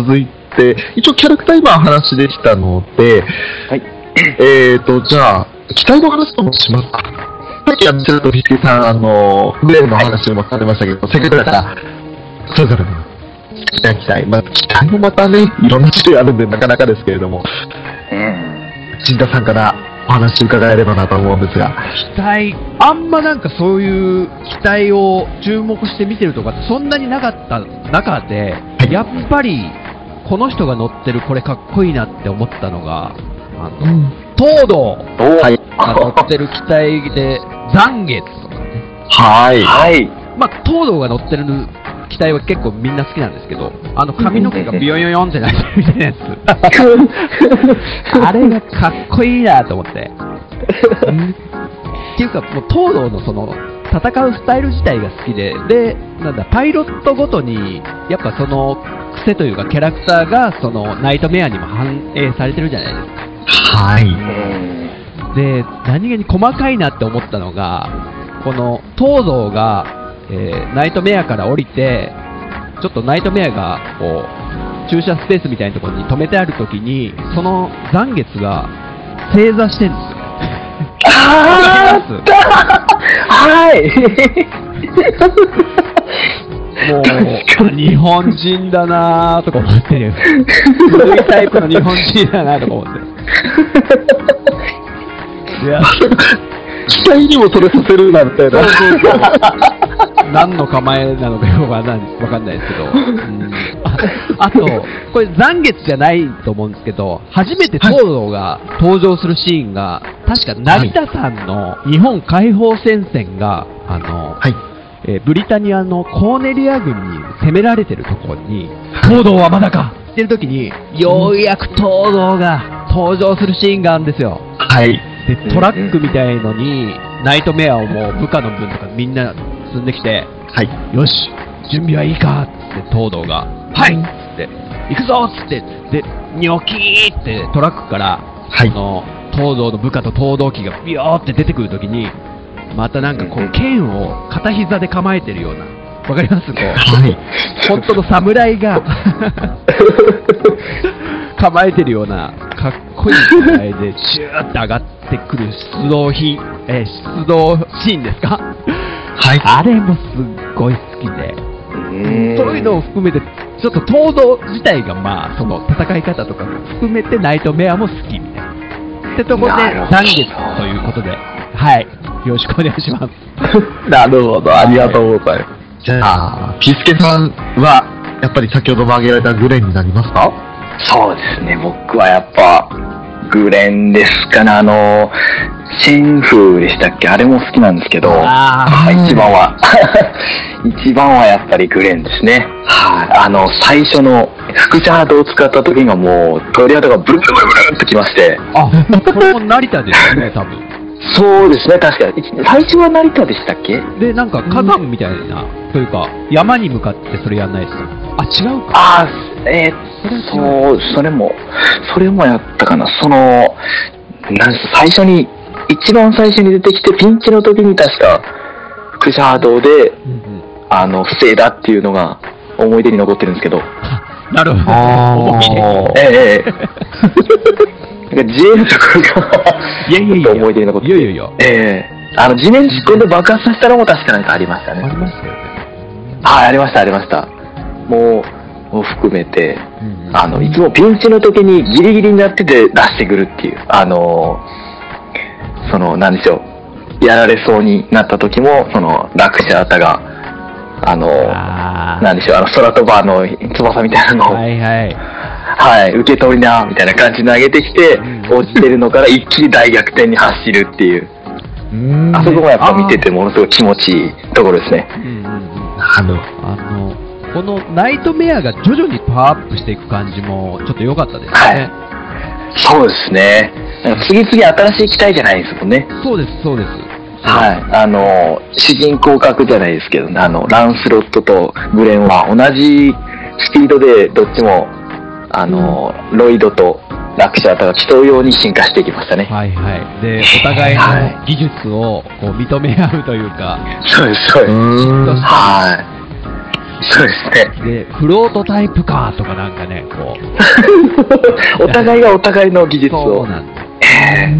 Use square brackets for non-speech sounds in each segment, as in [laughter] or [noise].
続いて、一応キャラクター今話でしたので、はい。えーと、じゃあ、期待の話ともしますか。さっきあの、ちらっとビスケさん、あの、グレーの話もされましたけど、せっかくだから、それぞれの期待、期待。まあ、期待もまたね、いろんな種類あるんで、なかなかですけれども、うん。新田さんからお話伺えればなと思うんですが。期待、あんまなんかそういう期待を注目して見てるとかってそんなになかった中で、いややっぱりこの人が乗ってるこれかっこいいなって思ったのが、あの、東堂おはいが乗ってる機体で、残月とかね。はい。はい。まあ、東堂が乗ってる機体は結構みんな好きなんですけど、あの髪の毛がビヨヨヨンってなってるみたいなやつ。[laughs] あれがかっこいいなと思って。っていうか、もう東堂のその、戦うスタイル自体が好きで、で、なんだ、パイロットごとに、やっぱその、癖というかキャラクターが、その、ナイトメアにも反映されてるじゃないですか。はい。うん。で、何気に細かいなって思ったのが、この東堂が、えーナイトメアから降りて、ちょっとナイトメアがこう駐車スペースみたいなところに止めてあるときに、その残月が正座してるんですよ。あわかりますはい。[laughs] もう、日本人だなーとか思ってる。古いタイプの日本人だなーとか思って。いや、期待にもそれさせるなんてな。そうそうそう。何の構えなのかよくわかんないですけど。うんああと、これ残月じゃないと思うんですけど、初めて東堂が登場するシーンが、確か成田山の日本解放戦線が、あの、はい。えーブリタニアのコーネリア軍に攻められてるところに、東堂はまだかってる時に、ようやく東堂が登場するシーンがあるんですよ。はい。で、トラックみたいのに、ナイトメアをもう部下の分とかみんな積んできて、はい。よし、準備はいいかって東堂が、はいっつって、行くぞっつって、で、ニョキーってトラックから、はいあの、東堂の部下と東堂機がビヨーって出てくるときに、またなんかこう剣を片膝で構えてるような、わかります？こう、はい。本当の侍が。[laughs] 構えてるような、かっこいい状態で、シューって上がってくる出動品、えー出動シーンですか？はい。あれもすっごい好きで、うん。そういうのを含めて、ちょっと東堂自体がまあ、その戦い方とかも含めてナイトメアも好きみたいな。ってところで、なるほど。残月ということで、はい、よろしくお願いします。なるほど、ありがとうございます。じゃあ、ピースケさんは、やっぱり先ほども挙げられたグレンになりますか？そうですね、僕はやっぱ、グレンですかね、あの、シェンフーでしたっけ？あれも好きなんですけど、あー一番は、[laughs] 一番はやっぱりグレンですね。はい。あの、最初の副チャートを使った時がもう、鳥肌がブルブルブルブルっときまして、あ、これも成田ですね、多分。そうですね、確かに。最初は成田でしたっけ？で、なんか火山みたいな、というか、山に向かってそれやんないですか？あ、違うか。ああ、えー、そう、それも、それもやったかな。その、なんす最初に、一番最初に出てきて、ピンチの時に確か、副シャードで、うんうん。あの、防いだっていうのが、思い出に残ってるんですけど、[laughs] なるほど。あー [laughs] ええええ [laughs] なんか自衛のところが、いやいやいや。思い出に残っていやいやいや。ええあの、地面に突っ込んで爆発させたのも確かなんかありましたありね。ましたよね。はい、ありました、ありました。もう、もう含めて、うんうんあの、いつもピンチの時にギリギリになってて出してくるっていう、あの、その、なんでしょう、やられそうになった時も、その、落車たが、あの、あーなんでしょう、あの、空飛ばの翼みたいなのを、ははい、いはい。受け取りな、みたいな感じで投げてきて、うん落ちてるのから一気に大逆転に走るっていう、うんあそこもやっぱ見ててものすごい気持ちいいところですね。あの、あの、このナイトメアが徐々にパワーアップしていく感じもちょっと良かったですね。そうですね。次々新しい機体じゃないですもんね。そうです、そうです。はい。あの、主人公格じゃないですけど、あの、ランスロットとグレンは同じスピードでどっちも、あの、ロイドとラクシャータが競うように進化していきましたね。はいはい。で、お互いの技術をこう認め合うというか、そうです、そうです。はそうですね。で、フロートタイプかとかなんかね、こう。[laughs] お互いがお互いの技術を。そうなんです。え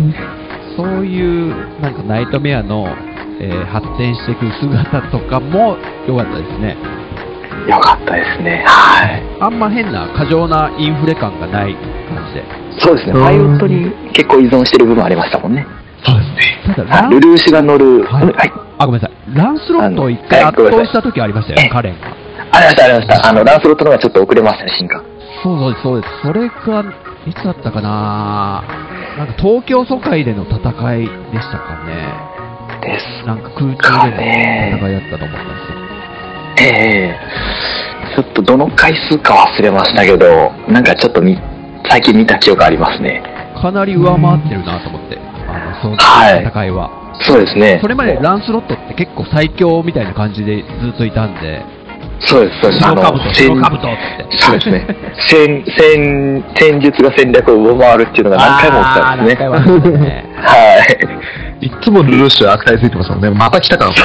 そういう、なんかナイトメアの、えー発展していく姿とかも良かったですね。ーよかったですね。はい。あんま変な過剰なインフレ感がない感じで。そうですね。うんパイロットに結構依存してる部分ありましたもんね。そうですね。ただ、ルルーシュが乗る。はいはい。あ、ごめんなさい。ランスロットを一回圧倒した時ありましたよね、カレンが。ありました、ありました。あの、ランスロットの方がちょっと遅れましたね、進化。そうそうです、そうです。それが、いつだったかななんか東京疎開での戦いでしたかね。です。なんか空中での戦いだったと思ったんですよ。ええちょっとどの回数か忘れましたけど、なんかちょっとみ最近見た記憶ありますね。かなり上回ってるなと思って、あの、そのはい戦いは。そうですね。それまでランスロットって結構最強みたいな感じでずっといたんで、そうです、そうです。白兜、戦白兜って。そうですね。戦、戦、戦術が戦略を上回るっていうのが何回も起きたんですね。ね。[laughs] はい。いつもルルーシュ悪態ついてますもんね。また来たから。[laughs]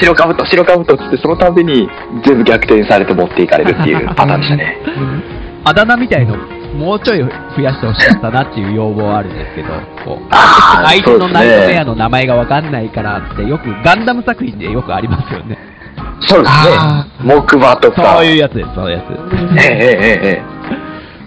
白かぶと、白かぶとっつって、そのたびに全部逆転されて持っていかれるっていうパターンでしたね。あだ名みたいの、もうちょい増やしてほしかったなっていう要望はあるんですけど、相手のナイトメアの名前がわかんないからって、よくガンダム作品でよくありますよね。そうですあね。木馬とか。そういうやつです、そういうやつ。ええええええ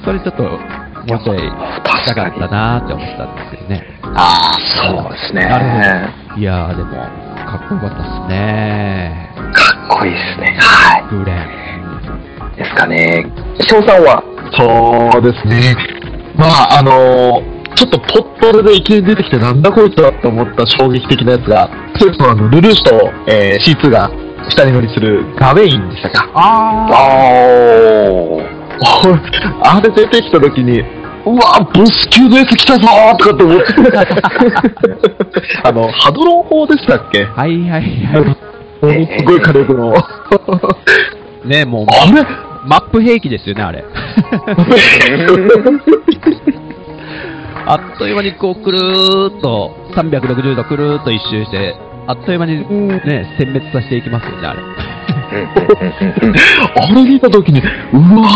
それちょっと、もうちょいしたかったなーって思ったんですけどね。ああ、そうですね。なるほど。いやー、でも、かっこよかったですね。かっこいいですね。はグレン。い。ですかね。翔さんは？そうですね。まあ、あのちょっとポットレでいきなり出てきてなんだこいつだって思った衝撃的なやつが、それこそあの、ルルーシュと、えー C2 が二人乗りするガウェインでしたか。あああれ出てきた時に、うわボス級のやつ来たぞーとかって思って。[laughs] あの、ハドロン砲でしたっけ？ー。はいはいはい。ものすごい火力の。[laughs] ね、もう、あれ？マップ兵器ですよね、あれ。[laughs] あっという間にこう、くるーっと、360度くるーっと一周して、あっという間にね、殲滅させていきますよね、あれ。あれ見たときに、うわ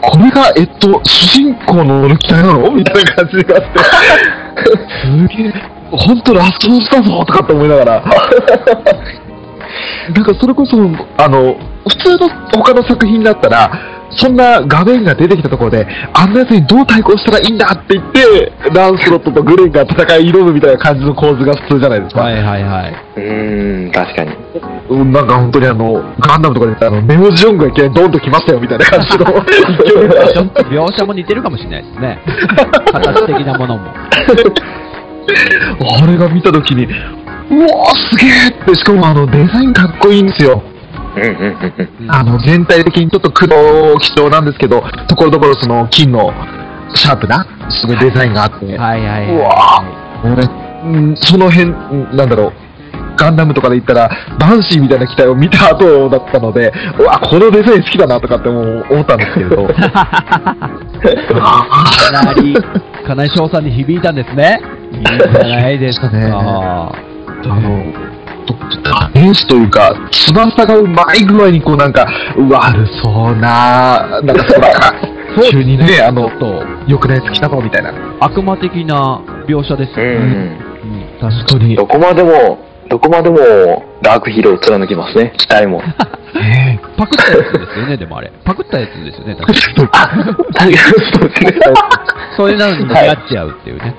ー、これが、えっと、主人公の機体なのみたいな感じがあって、すげえ、ほんとラストオスだぞとかって思いながら、なんかそれこそ、あの、普通の他の作品だったら、そんな画面が出てきたところで、あんなやつにどう対抗したらいいんだって言って、ランスロットとグレンが戦い挑むみたいな感じの構図が普通じゃないですか。はいはいはい。うーん、確かに。うんなんか本当にあの、ガンダムとかで言ったら、あの、ネオジオンがいきなりドンと来ましたよみたいな感じの勢いがちょっと描写も似てるかもしれないですね。[laughs] 形的なものも。あれが見たときに、うわーすげえって、しかもあの、デザインかっこいいんですよ。あの、全体的にちょっと黒基調なんですけど、ところどころその金のシャープな、すごいデザインがあって、はいはいはい。うわその辺、うんなんだろう、ガンダムとかで言ったら、バンシーみたいな機体を見た後だったので、うわ、このデザイン好きだなとかって思ったんですけれど。かなり、かなり翔さんに響いたんですね。[laughs] いいんじゃないですか。ねあの、と天使というか、翼がうまい具合にこうなんか、悪そうな、なんか空が、[laughs] 急にね、あのと良くないやつ来たぞみたいな。悪魔的な描写ですうよね。んうん、確本当に。どこまでも、どこまでもダークヒーローを貫きますね、機体も。ねパクったやつですよね、でもあれ。[laughs] パクったやつですよね、確かそうですね。そういうのに出会っちゃうっていうね。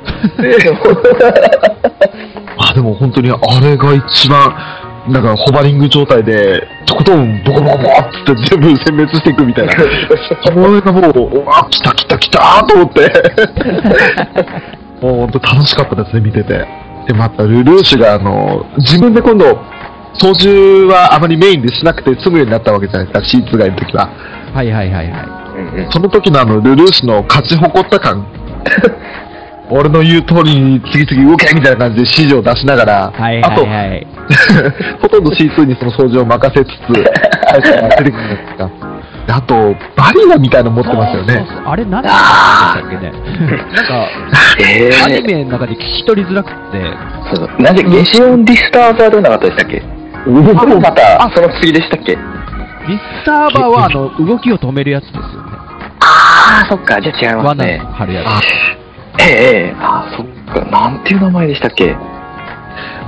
あ、でも本当にあれが一番、なんかホバリング状態で、とことんボコボコボコって全部殲滅していくみたいな。これがもう、うわ、来た来た来たーと思って。[laughs] [laughs] もう本当楽しかったですね、見てて。で、またルルーシュが、あの、自分で今度、操縦はあまりメインでしなくて済むようになったわけじゃないですか、C2 がいるときは。はいはいはいはい。その時のあの、ルルーシュの勝ち誇った感。[laughs] 俺の言う通りに次々動けみたいな感じで指示を出しながら、はいあと、はいはい。[laughs] ほとんど C2 にその操縦を任せつつ、最初から出てくるんですが。であと、バリアみたいなの持ってますよね。そうそうあれ何でしたっけね。[laughs] なんか、えー、アニメの中で聞き取りづらくて、そうなんでゲシオンディスターザーでなかったでしたっけ？また、その次でしたっけ？ディスターバーはあの動きを止めるやつですよね。ああ、そっか、じゃあ違います罠ね。張るやあつ。ええ、ええ、ああ、そっか、なんていう名前でしたっけ？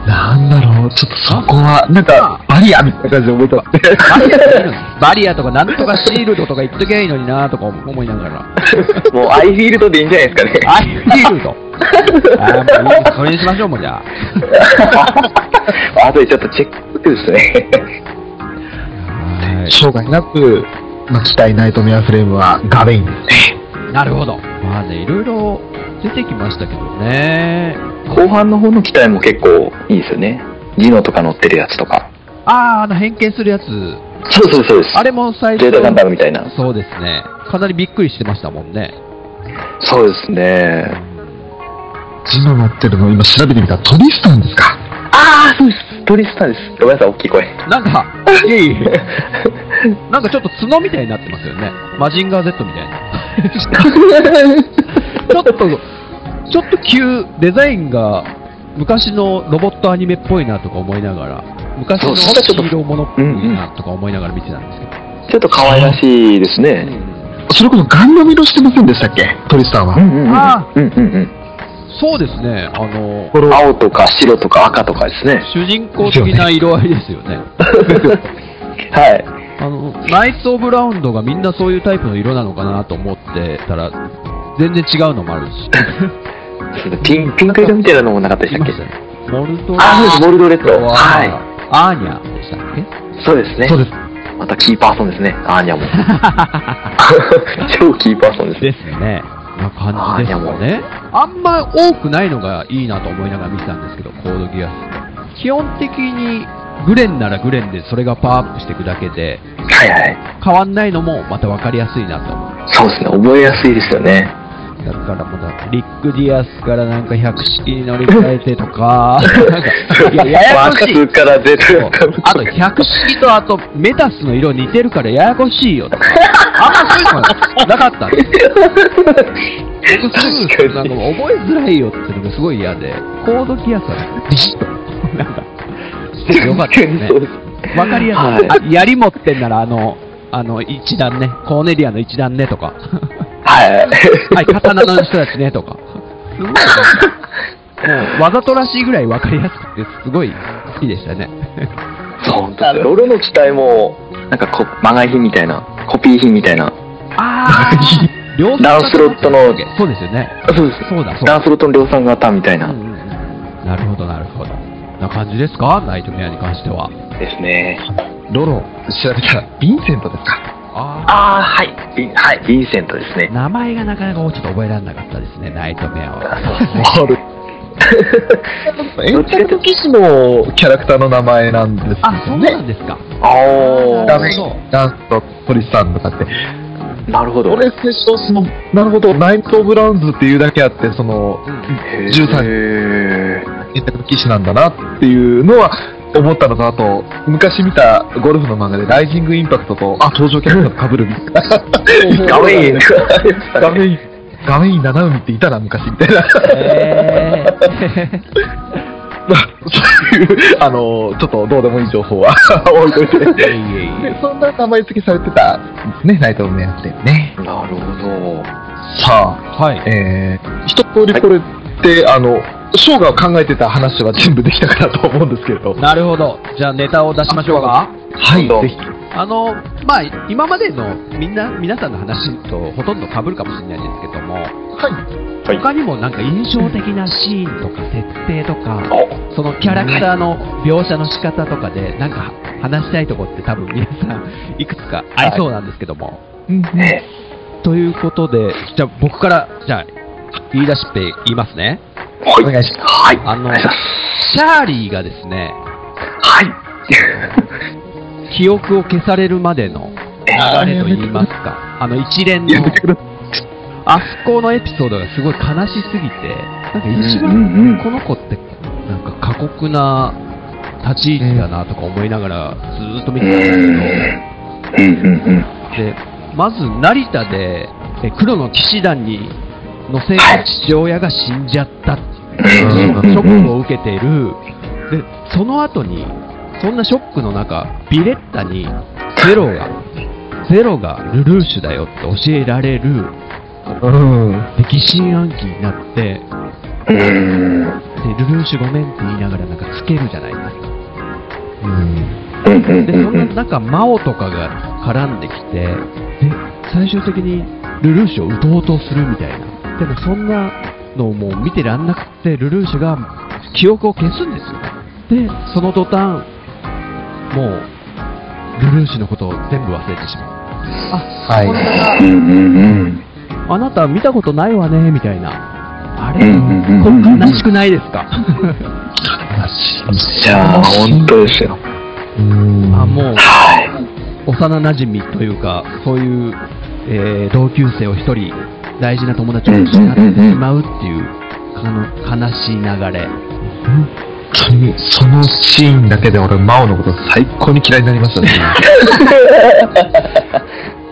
なんだろう、ちょっとそこは、なんか、バリアみたいな感じで覚えたって。バリアとかいるのバリアとかなんとかシールドとか言っときゃいいのになとか思いながら。もうアイフィールドでいいんじゃないですかね。アイフィールド？[laughs] あーもうそれにしましょう、もうじゃ [laughs] あとでちょっとチェックですね。あ。はい障害なく、まあ、機体ナイトメアフレームはガベインですね。なるほど。まあね、いろいろ出てきましたけどね。後半の方の機体も結構いいですよね。ジノとか乗ってるやつとか。あー、あの変形するやつ。そうそうそうです。あれも最初ゼータガンダムみたいな。そうですね。かなりびっくりしてましたもんね。そうですね。ジノ乗ってるの今調べてみたらトリスタンですか？ああ、そうです。トリスタンです。ごめんなさい、大きい声。なんか、いえいえ。[laughs] なんかちょっと角みたいになってますよね。マジンガー Z みたいな。[laughs] ちょっと、ちょっと急、デザインが昔のロボットアニメっぽいなとか思いながら、昔のヒーローものっぽいなとか思いながら見てたんですけど。ちょっと可愛らしいですね。それこそガンダム色してませんでしたっけ？トリスタンは。うんうんうん。あうんうんそうですね、あの。青とか白とか赤とかですね。主人公的な色合いですよね。[laughs] はい。あの、ナイツ・オブ・ラウンドがみんなそういうタイプの色なのかなと思ってたら、全然違うのもあるし。ピンピンク色みたいなのもなかったでしたっけ？モルドあ、そうです、モルドレッド。ははアーニャでしたっけ？い。そうですねそう。です。またキーパーソンですね。アーニャも。[laughs] 超キーパーソンですね。ですね。な感じですよね。あんま多くないのがいいなと思いながら見てたんですけど、コードギアス。基本的にグレンならグレンでそれがパワーアップしていくだけで、はいはい。変わんないのもまた分かりやすいなと。そうですね。覚えやすいですよね。だからまた、リック・ディアスからなんか百式に乗り換えてとか、なんか、いや、ややこしい。から出てそうあと、百式とあと、メタスの色似てるからややこしいよ。とか。あんまそういうのなかった。んです僕すぐ、なんかもう覚えづらいよっていうのがすごい嫌で、コードギアスはビシッと、なんか、しててよかったですね。わかりやすい。槍持ってんなら、あの、あの、一段ね、コーネリアの一段ねとか、はい。はい、刀の人たちねとか、すごいもう、わざとらしいぐらいわかりやすくて、すごい好きでしたね。そうですね。ロロの機体も、なんかこ、まがい品みたいな、コピー品みたいな。あー、[laughs] 量産ダンスロットのそうですよね。そうです。そうだ、そうだ。ダンスロットの量産型みたいな。うんうんうんなるほど、なるほど。な感じですか？ナイトメアに関しては。ですね。ロロ、調べたら、ヴィンセントですか？あああ、はい。ビはい。ヴィンセントですね。名前がなかなかちょっと覚えられなかったですね、ナイトメアは。エンタイト騎士のキャラクターの名前なんですよね。あ、そうなんですか。ああ、ダメダンスとポリスさんとかって。なるほど。俺、最初、その、なるほど、ナイト・オブ・ラウンズっていうだけあって、その、へー13へエンタイト騎士なんだなっていうのは思ったのと、あと、昔見たゴルフの漫画で、ライジング・インパクトと、あ、登場キャラクターと被るみたいな。ー画面。[laughs] 画面いい、画面いい七海っていたな、昔みたいな。えーまあ、そういう、あの、ちょっとどうでもいい情報は [laughs] 置いといて。そんな名前付けされてたんですね、ナイトメアってね。なるほど。さあ、はい。えー、一通りこれって、あの、ショーが考えてた話は全部できたかなと思うんですけれど。なるほど。じゃあネタを出しましょうか。はい、ぜひ。あの、まあ、今までのみんな、皆さんの話とほとんど被るかもしれないですけども、はい。はい。他にもなんか印象的なシーンとか設定とか、おそのキャラクターの描写の仕方とかで、なんか話したいとこって多分皆さんいくつかありそうなんですけども。うんねということで、じゃあ僕から、じゃあ、言い出しっぺ言いますね。はい。お願いしますはい。あの。シャーリーがですね、はい。[laughs] [laughs] 記憶を消されるまでの流れと言いますか、あの一連の。あそこのエピソードがすごい悲しすぎて、なんか一うんうんうん番この子って、なんか過酷な立ち位置だなとか思いながらずーっと見うてたんです。けど、で、まず成田でえ黒の騎士団に乗せた父親が死んじゃったっていうショックを受けている。で、その後に、そそんなショックの中、ビレッタにゼロが、ゼロがルルーシュだよって教えられる、うん。で疑心暗鬼になって、うーん。でルルーシュごめんって言いながらなんかつけるじゃないですか。うん。で。そんな中、マオとかが絡んできて、で、最終的にルルーシュを撃とうとするみたいな。でもそんなのをもう見てらんなくて、ルルーシュが記憶を消すんですよ。で、その途端、もう、ルルーシュのことを全部忘れてしまう。あ、はい。あなた見たことないわね、みたいな。あれ、こ悲しくないですか？じゃあ、本当ですよ。うん。あ、もう、はい。幼馴染というか、そういう、えー同級生を一人、大事な友達を失ってしまうっていう、あの悲しい流れ。そのシーンだけで俺、マオのこと最高に嫌いになりましたね。[laughs]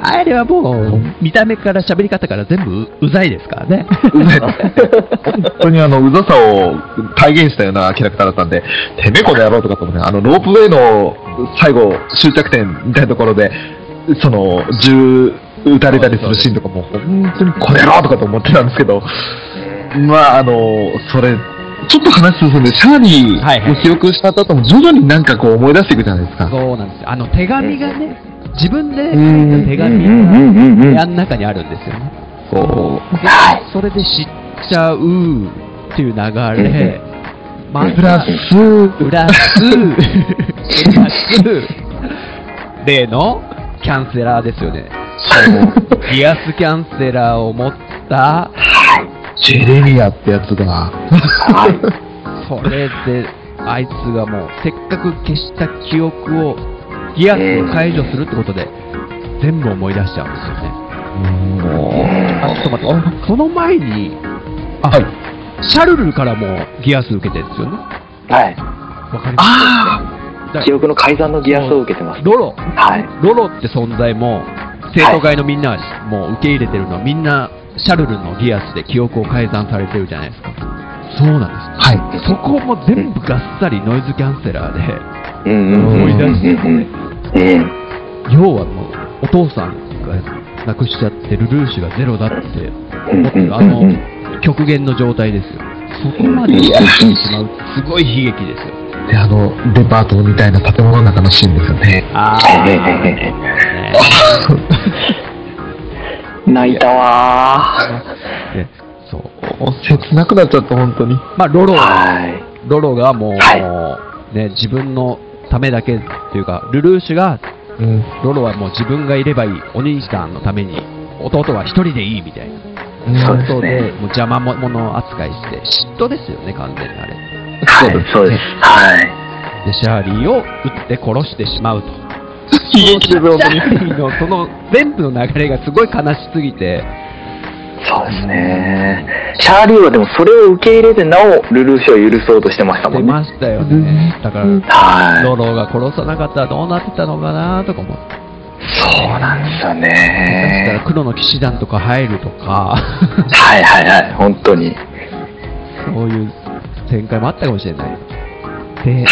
あれはもう、見た目から喋り方から全部ううざいですからね。うざい本当にあの、うざさを体現したようなキャラクターだったんで、てめえこの野郎とかと思って、あの、ロープウェイの最後、終着点みたいなところで、その、銃撃たれたりするシーンとかも、本当にこの野郎とかと思ってたんですけど、まあ、あの、それ、ちょっと話進んで、シャーリーを記憶した後も徐々になんかこう思い出していくじゃないですか。そうなんですよ。あの手紙がね、自分で書いた手紙がうん部屋の中にあるんですよね。そう。それで知っちゃうっていう流れ、まうんプラス、プラス、プラス、[laughs] 例のキャンセラーですよね。ギアスキャンセラーを持った、ジェレミアってやつが、はい。それで、あいつがもう、せっかく消した記憶を、ギアスを解除するってことで、全部思い出しちゃうんですよね。もあ、ちょっと待って、その前に、あ、はいシャルルからもギアス受けてるんですよね。はい。わかります？あだ記憶の改ざんのギアスを受けてます。ロロ、はい。ロロって存在も、生徒会のみんなはもう受け入れてるのは、みんな、シャルルのギアスで記憶を改ざんされてるじゃないですか。そうなんです。はい。そこも全部がっさりノイズキャンセラーで、うんうんうん思い出してうんうん。要はもう、お父さんが亡くしちゃって、ルルーシュがゼロだって思ってる、あの、極限の状態ですよ。そこまでしてしまう、すごい悲劇ですよ。で、あの、デパートみたいな建物の中のシーンですよね。あへへへへ泣いたわー。ねそう。切なくなっちゃった、本当に。まあ、ロロ、はい。ロロがもう、はね、自分のためだけっていうか、ルルーシュが、うん。ロロはもう自分がいればいい、お兄さんのために、弟は一人でいいみたいなそうで、ねもう邪魔者扱いして、嫉妬ですよね、完全にあれ。はい、そうです。はい。で、シャーリーを撃って殺してしまうと。悲劇でリーのその全部の流れがすごい悲しすぎて、[laughs] そうですね。シャーリーはでもそれを受け入れてなおルルーシュを許そうとしてましたもんね。出ましたよね。だから、はい。ロロが殺さなかったらどうなってたのかなとかも。そうなんですよ下手したらね。黒の騎士団とか入るとか、はいはいはい、本当に。そういう展開もあったかもしれない。で、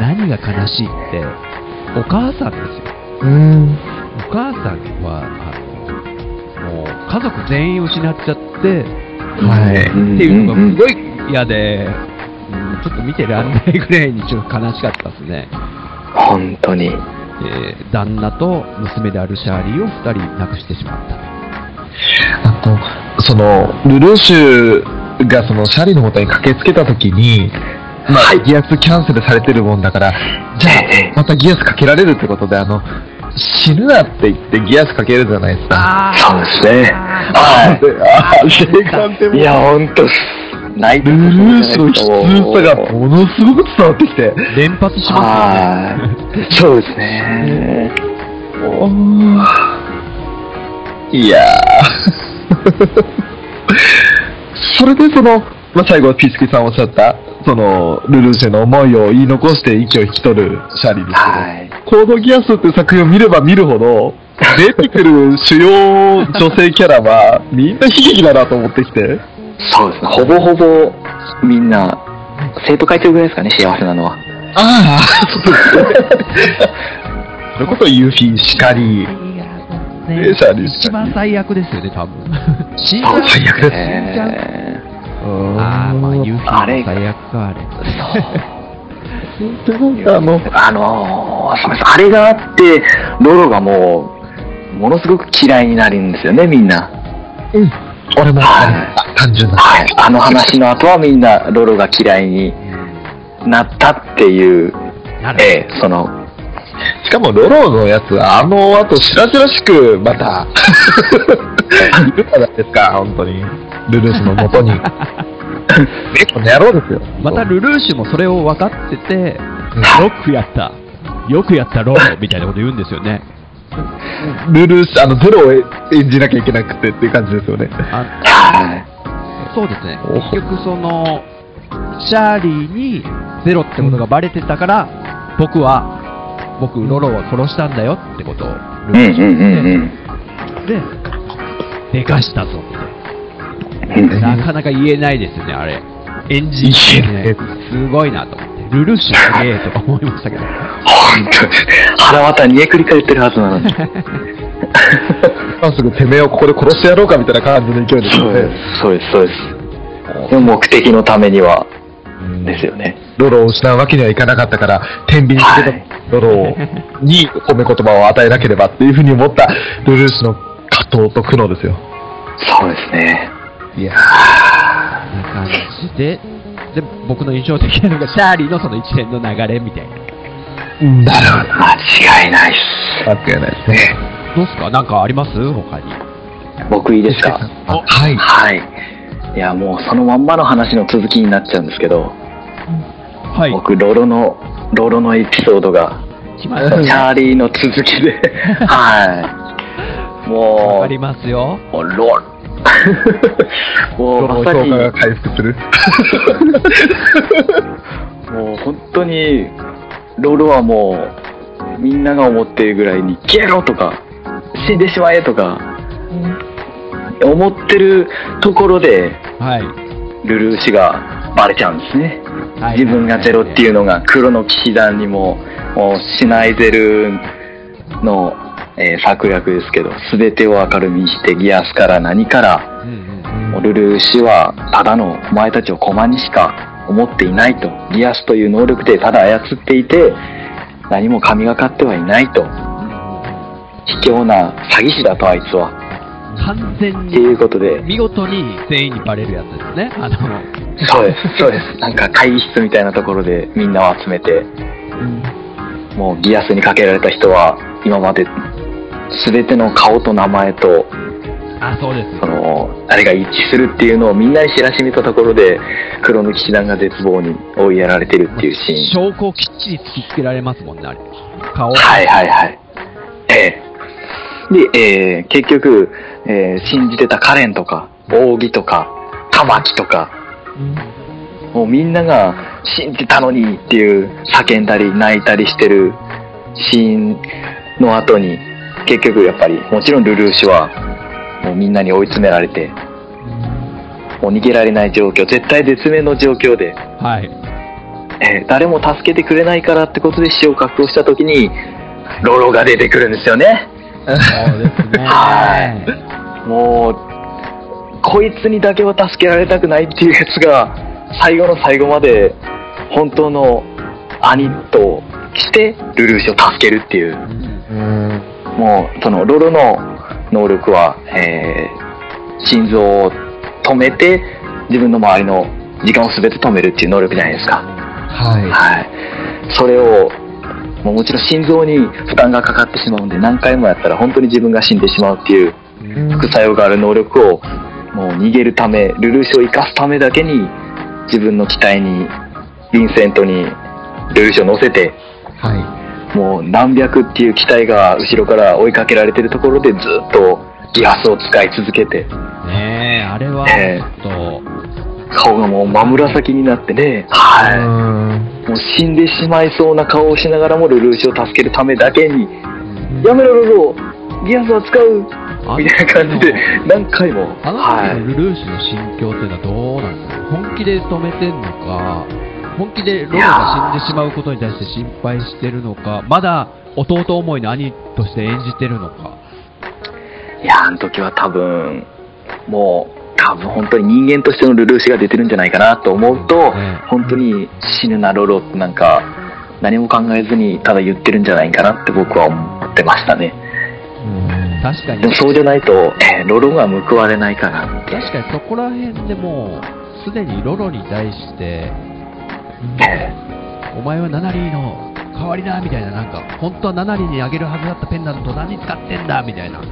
何が悲しいって、お母さんですよ。うん。お母さんは、あの、もう家族全員失っちゃって、はい。っていうのがすごい嫌で、うんちょっと見てらんないぐらいにちょっと悲しかったですね。本当に。えー旦那と娘であるシャーリーを2人亡くしてしまった。あと、その、ルルーシュがそのシャーリーの元に駆けつけた時に、まあ、ギアスキャンセルされてるもんだから、じゃあ、またギアスかけられるってことで、あの、死ぬなって言ってギアスかけるじゃないですか。あそうですね。あはであれがでもい。いや、本当泣いてルルーシュの悲痛さがものすごく伝わってきて、連発しますはい。そうですね。おーいやーそれでその、まあ、最後、ピースケさんおっしゃった、その、ルルーシェの思いを言い残して息を引き取るシャーリーですけど、はい。コードギアスっていう作品を見れば見るほど、出てくる主要女性キャラは、みんな悲劇だなと思ってきて、そうですね。ほぼほぼみんな、生徒会長ぐらいですかね、幸せなのは。ああ、そうですね。[laughs] それこそユーフィーしかり、ね一番最悪ですよね、多分。[laughs] 死んじゃそう最悪です死んじゃうえああ、まあ、ユーフィあれーも最悪か、あれ。あの、ーあれがあって、ロロがもう、ものすごく嫌いになるんですよね、みんな。うん。俺も、はいあ単純な。はい。あの話の後はみんなロロが嫌いになったっていう、なるええその、しかも、ロロのやつ、あの後、しらじらしく、また、いるからですか、本当に。ルルーシュの元に。ですよ。またルルーシュもそれを分かってて、うんよくやった。よくやったロロみたいなこと言うんですよね。ルルーシュ、あの、ゼロを演じなきゃいけなくてっていう感じですよね。そうですね。お結局その、シャーリーにゼロってことがバレてたから、僕は、僕、ロロを殺したんだよってことをルーシュうんに言って、で、でかしたぞって。うん。なかなか言えないですよね、あれ。演じ言えないね、すごいなと思って。ルルーシュすげえとか思いましたけど。本当に腹渡煮えくり返ってるはずなのに。今すぐてめえをここで殺してやろうかみたいな感じの勢いですよね。そうです、そうです、そうです。でも目的のためには、ですよね。ロロを失うわけにはいかなかったから、天秤につけたロロをに褒め言葉を与えなければっていうふうに思ったルルーシュの葛藤と苦悩ですよ。そうですね。いやな感じで、で、僕の印象的なのが、シャーリーのその一連の流れみたいな。ー、なるほど。間違いないっす。間違いないですね。どうっすか？なんかあります？他に。僕いいですか？あはい。はい。いや、もうそのまんまの話の続きになっちゃうんですけど、はい。僕、ロロの、ロロのエピソードが、チャーリーの続きで、[laughs] はい。もう、わかりますよ。もうロ [laughs] もロロのうまさに、が回復する。[laughs] もう本当に、ロロはもう、みんなが思ってるぐらいに、消えろとか、死んでしまえとか、思ってるところで、はい。ルルーシがバレちゃうんですね。はい自分がゼロっていうのが黒の騎士団にも、もうシナイゼルの、えー策略ですけど、全てを明るみにしてギアスから何から、うんうん。ルルーシはただのお前たちを駒にしか思っていないと。ギアスという能力でただ操っていて、何も神がかってはいないと。卑怯な詐欺師だとあいつは。完全っていうに、ことで、見事に全員にバレるやつですね。あの、そうです、そうです。なんか会議室みたいなところでみんなを集めて、もうギアスにかけられた人は今まで全ての顔と名前とあ、そうです。そのあれが一致するっていうのをみんなに知らしめたところで黒の騎士団が絶望に追いやられてるっていうシーン証拠をきっちり突きつけられますもんね、あれ。顔。はいはいはいええで、えー結局、えー信じてたカレンとか扇とか玉木とかもうみんなが信じたのにっていう叫んだり泣いたりしてるシーンの後に結局やっぱりもちろんルルーシュはもうみんなに追い詰められてもう逃げられない状況絶対絶命の状況で、はい。えー誰も助けてくれないからってことで死を覚悟した時にロロが出てくるんですよねそうですね。はいもうこいつにだけは助けられたくないっていうやつが最後の最後まで本当の兄としてルルーシュを助けるっていううんもうそのロロの能力は、えー心臓を止めて自分の周りの時間を全て止めるっていう能力じゃないですかはい。はいそれをもうもちろん心臓に負担がかかってしまうんで何回もやったら本当に自分が死んでしまうっていう副作用がある能力をもう逃げるためルルーシュを生かすためだけに自分の機体にヴィンセントにルルーシュを乗せてはい。もう何百っていう機体が後ろから追いかけられてるところでずっとギアスを使い続けて。ねえ、あれは、ええ。ちょっ顔がもう真紫になってね。はうい。もう死んでしまいそうな顔をしながらもルルーシュを助けるためだけに。と、やめろロロギアスは使う。あみたいな感じで何回も。あのは時のルルーシュの心境っていうのはどうなんですか？本気で止めてんのか、本気でロロが死んでしまうことに対して心配してるのか、まだ弟思いの兄として演じてるのか。いや、あの時は多分、もう、多分本当に人間としてのルルーシュが出てるんじゃないかなと思うと、ね本当に死ぬなロロってなんか、何も考えずにただ言ってるんじゃないかなって僕は思ってましたね。確かにでも、そうじゃないと、えーロロが報われないかなって。確かにそこら辺でもう、すでにロロに対して、えお前はナナリーの代わりだみたいな、なんか、本当はナナリーにあげるはずだったペンダント何使ってんだみたいなこ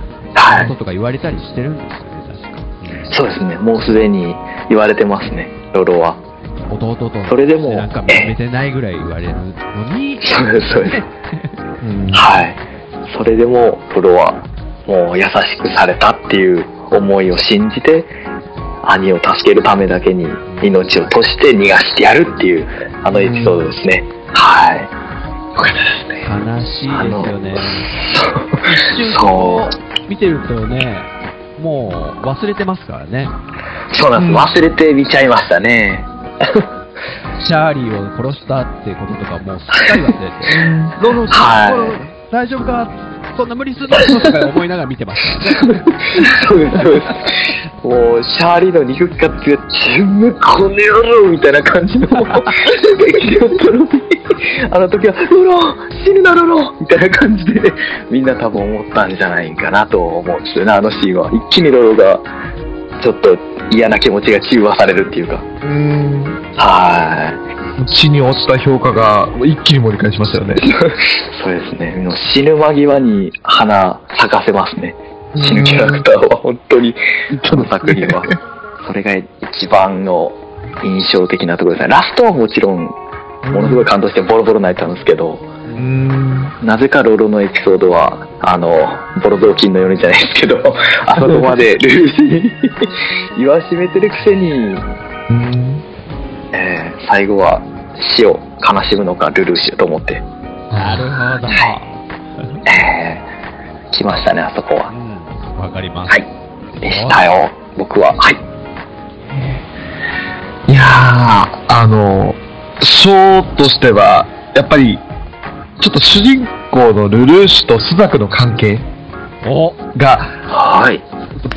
と。とか言われたりしてるんですよね。そうですね。もうすでに言われてますね、ロロは。うん弟とそれでもなんか認めてないぐらい言われるのに、そうです、そうです。[laughs] うんはい。それでも、ロロは、もう優しくされたっていう思いを信じて、兄を助けるためだけに命を賭して逃がしてやるっていう、あのエピソードですね。はい。よかったですね。悲しいですよね。そこう見てるとね、もう忘れてますからね。う。そうなんです。忘れて見ちゃいましたね。[laughs] シャーリーを殺したってこととかもうすっかり忘れて、ロロ、はい大丈夫か？そんな無理するなとか思いながら見てましたね。[laughs] そうです、そうです。もう、シャーリーの肉かって、自分この野郎みたいな感じの、劇場だったのに、あの時は、ロロ死ぬなロロみたいな感じで、みんな多分思ったんじゃないかなと思うんですよね、あのシーンは。一気にロロが、ちょっと嫌な気持ちが中和されるっていうか。うんは地に落ちた評価が一気に盛り返しましたよね。そうですね。死ぬ間際に花咲かせますね。死ぬキャラクターは本当に、この作品は。それが一番の印象的なところですね。ラストはもちろん、ものすごい感動してボロボロ泣いたんですけど、うん。なぜかロロのエピソードは、あの、ボロ雑巾のようにじゃないですけど、あそこまでルーシーに言わしめてるくせに、うん。えー最後は死を悲しむのかルルーシュと思って、なるほど。えー来ましたね、あそこは。うん、わかります。はい。でしたよ、僕は。はい。いやー、あの、ショーとしては、やっぱり、ちょっと主人公のルルーシュとスザクの関係おが、はい。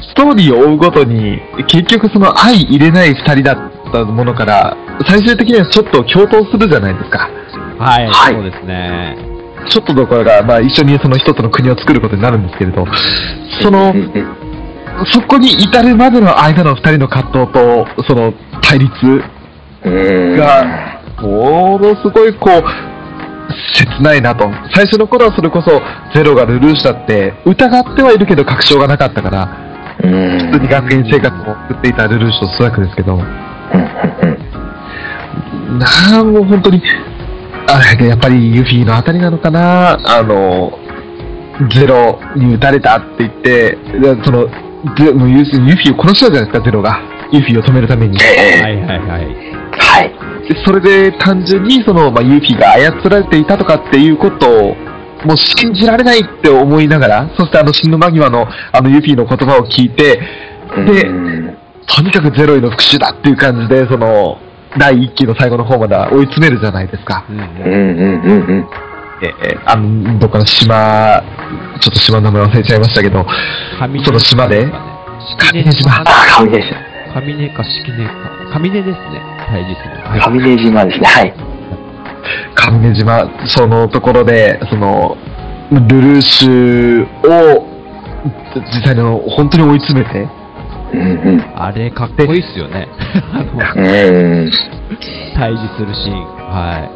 ストーリーを追うごとに、結局その相入れない二人だったものから、最終的にはちょっと共闘するじゃないですか。はい、はいそうですね。ちょっとどころか、まあ一緒にその一つの国を作ることになるんですけれど、そのそこに至るまでの間の二人の葛藤と、その対立うんが、ものすごいこう、切ないなと。最初の頃はそれこそ、ゼロがルルーシュだって、疑ってはいるけど確証がなかったから、うん普通に学園生活を送っていたルルーシュとスワクですけど、うんうんなんもう本当に、あやっぱりユフィのあたりなのかな、あの、ゼロに撃たれたって言って、でその、ゼもうユユフィを殺したじゃないですか、ゼロが。ユフィを止めるために。えはいはいはい。はい。でそれで単純にその、まあ、ユーフィが操られていたとかっていうことを、もう信じられないって思いながら、そしてあの死ぬ間際のあのユーフィの言葉を聞いて、でうんとにかくゼロへの復讐だっていう感じで、その、第一期の最後の方まで追い詰めるじゃないですか。うんうんうんうんうん。えーあの、どっかの島、ちょっと島の名前忘れちゃいましたけど、上その島で式根上島あ、上根島。上根か式根か。上根ですね。対峙する。はい上根島ですね。はい。上根島、そのところで、その、ルルーシュを、実際の本当に追い詰めて、うんうん。あれかっこいいっすよね。対峙するシーン。は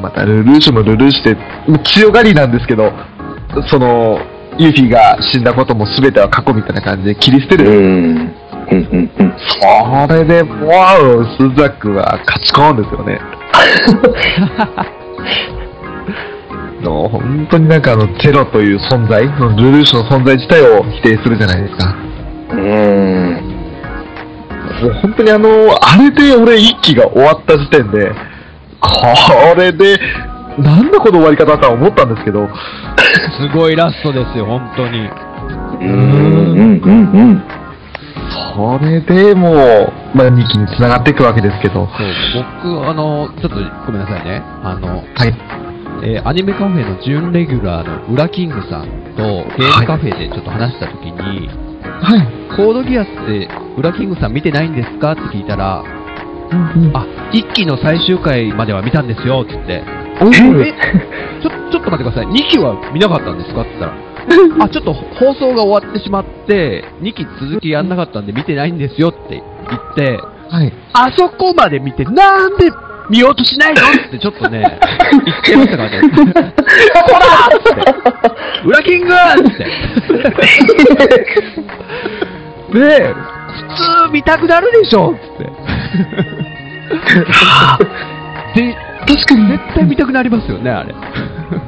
またルルーシュもルルーシュで、もう強がりなんですけど、その、ユーフィが死んだことも全ては過去みたいな感じで切り捨てうる。ん。うんうんうん。それで、わお、スザクは勝ち込むんですよね。の [laughs] 本当になんかあのゼロという存在、そのルルーシュの存在自体を否定するじゃないですか。うん。もう本当にあの、あれで俺一期が終わった時点で、これで、なんだこの終わり方だとは思ったんですけど、い。[laughs] すごいラストですよ、本当に。うんうんうんうん。それでもう、まあ、2期に繋がっていくわけですけど。そう、僕、あの、ちょっとごめんなさいね。あの、はい。えーアニメカフェの準レギュラーのウラキングさんとゲームカフェでちょっと話したときに、はい。コードギアスってウラキングさん見てないんですか？って聞いたら、あ、1期の最終回までは見たんですよって言って、おえちょ、ちょっと待ってください。2期は見なかったんですか？って言ったら、[laughs] あ、ちょっと放送が終わってしまって、2期続きやんなかったんで見てないんですよって言って、はい。あそこまで見て、なんで見ようとしないの？ってちょっとね、[laughs] 言っちゃいましたからね。ほらーって。ウラキングって。[laughs] で、普通見たくなるでしょ？って。で、確かに、絶対見たくなりますよね、あれ。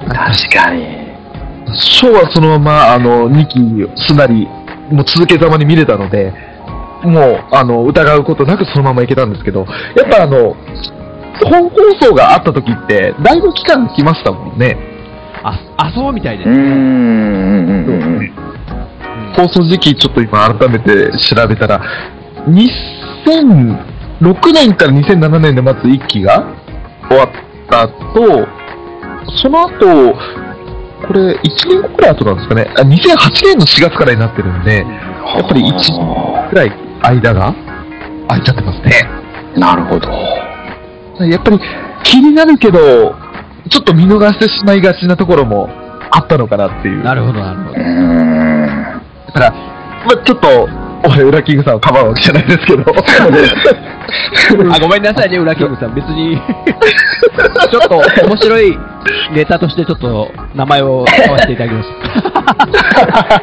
確かに。ショーはそのまま、あの、2期すなり、もう続けざまに見れたので、もう、あの、疑うことなくそのままいけたんですけど、やっぱあの、本放送があった時って、だいぶ期間来ましたもんね。あ、あ、そうみたいで。すね。うんうんうんうん放送時期ちょっと今改めて調べたら、2006年から2007年でまず1期が終わった後、その後、これ1年後くらい後なんですかね、あ2008年の4月からになってるんで、やっぱり1年くらい間が空いちゃってますね。なるほど。やっぱり気になるけど、ちょっと見逃してしまいがちなところもあったのかなっていう。なるほど、なるほうど。ーん。だから、まあ、ちょっと、俺、ウラキングさんをかばうわけじゃないですけど。[laughs] あ、ごめんなさいね、ウラキングさん。別に、[laughs] ちょっと面白いネタとしてちょっと名前を使わせていただきました。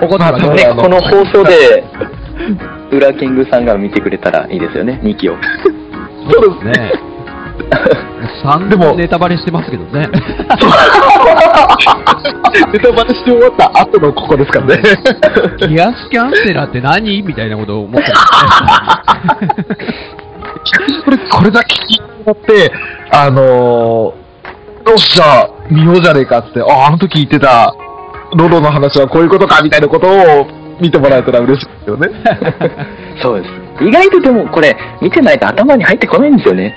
怒ってますまあねこの放送で、ウラキングさんが見てくれたらいいですよね、2期を。そうですね。ね。3でもネタバレしてますけどね。[laughs] ネタバレして終わった後のここですからね。ギアスキャンセラーって何みたいなことを思ってますね。[laughs] これ、これだけ聞いてもらって、あのー、よっしゃ、見ようじゃねえかって、あ、あの時言ってた、ロロの話はこういうことかみたいなことを見てもらえたら嬉しいですよね。[laughs] そうです。意外とでもこれ、見てないと頭に入ってこないんですよね。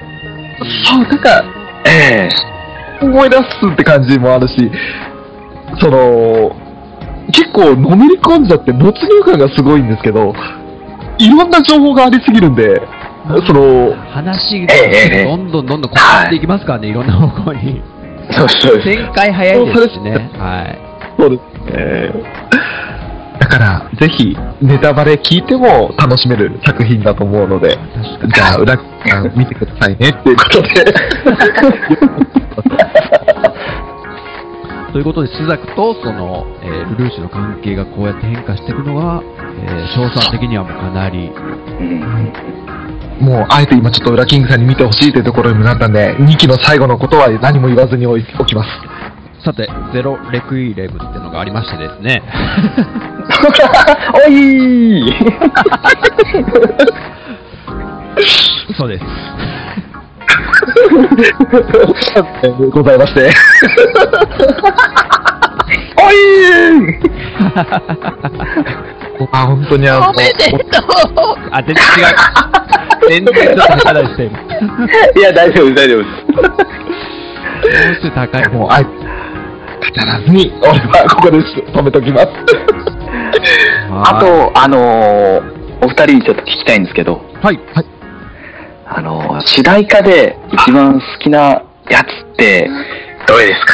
そう、なんか、ええ思い出すって感じもあるし、その、結構のめり込んじゃって没入感がすごいんですけど、いろんな情報がありすぎるんで、その、話がええどんどんどんどん変わっていきますからね、いろんな方向に。そうそう。展開早いですしね。はい。そうですね。だから、ぜひ、ネタバレ聞いても楽しめる作品だと思うので、じゃあ、裏あの見てくださいねっていうことで。[laughs] ということで、スザクとその、えールルーシュの関係がこうやって変化していくのが、えー、賞賛的にはもうかなり、うんもう、あえて今ちょっと裏キングさんに見てほしいというところにもなったんで、2期の最後のことは何も言わずにおきます。さて、ゼロレクイレムっていうのがありましてですね、[laughs] おいーそうです。ございまして。[laughs] おいーあ、本当にあの、あ、全然違う。全然ちょっと下手でし。いや、大丈夫、大丈夫です。本数高い。もう、あえて、語らずに、俺はここで止めときます。[laughs] あと、あのーお二人にちょっと聞きたいんですけど、はい。あのー主題歌で一番好きなやつって、どれですか？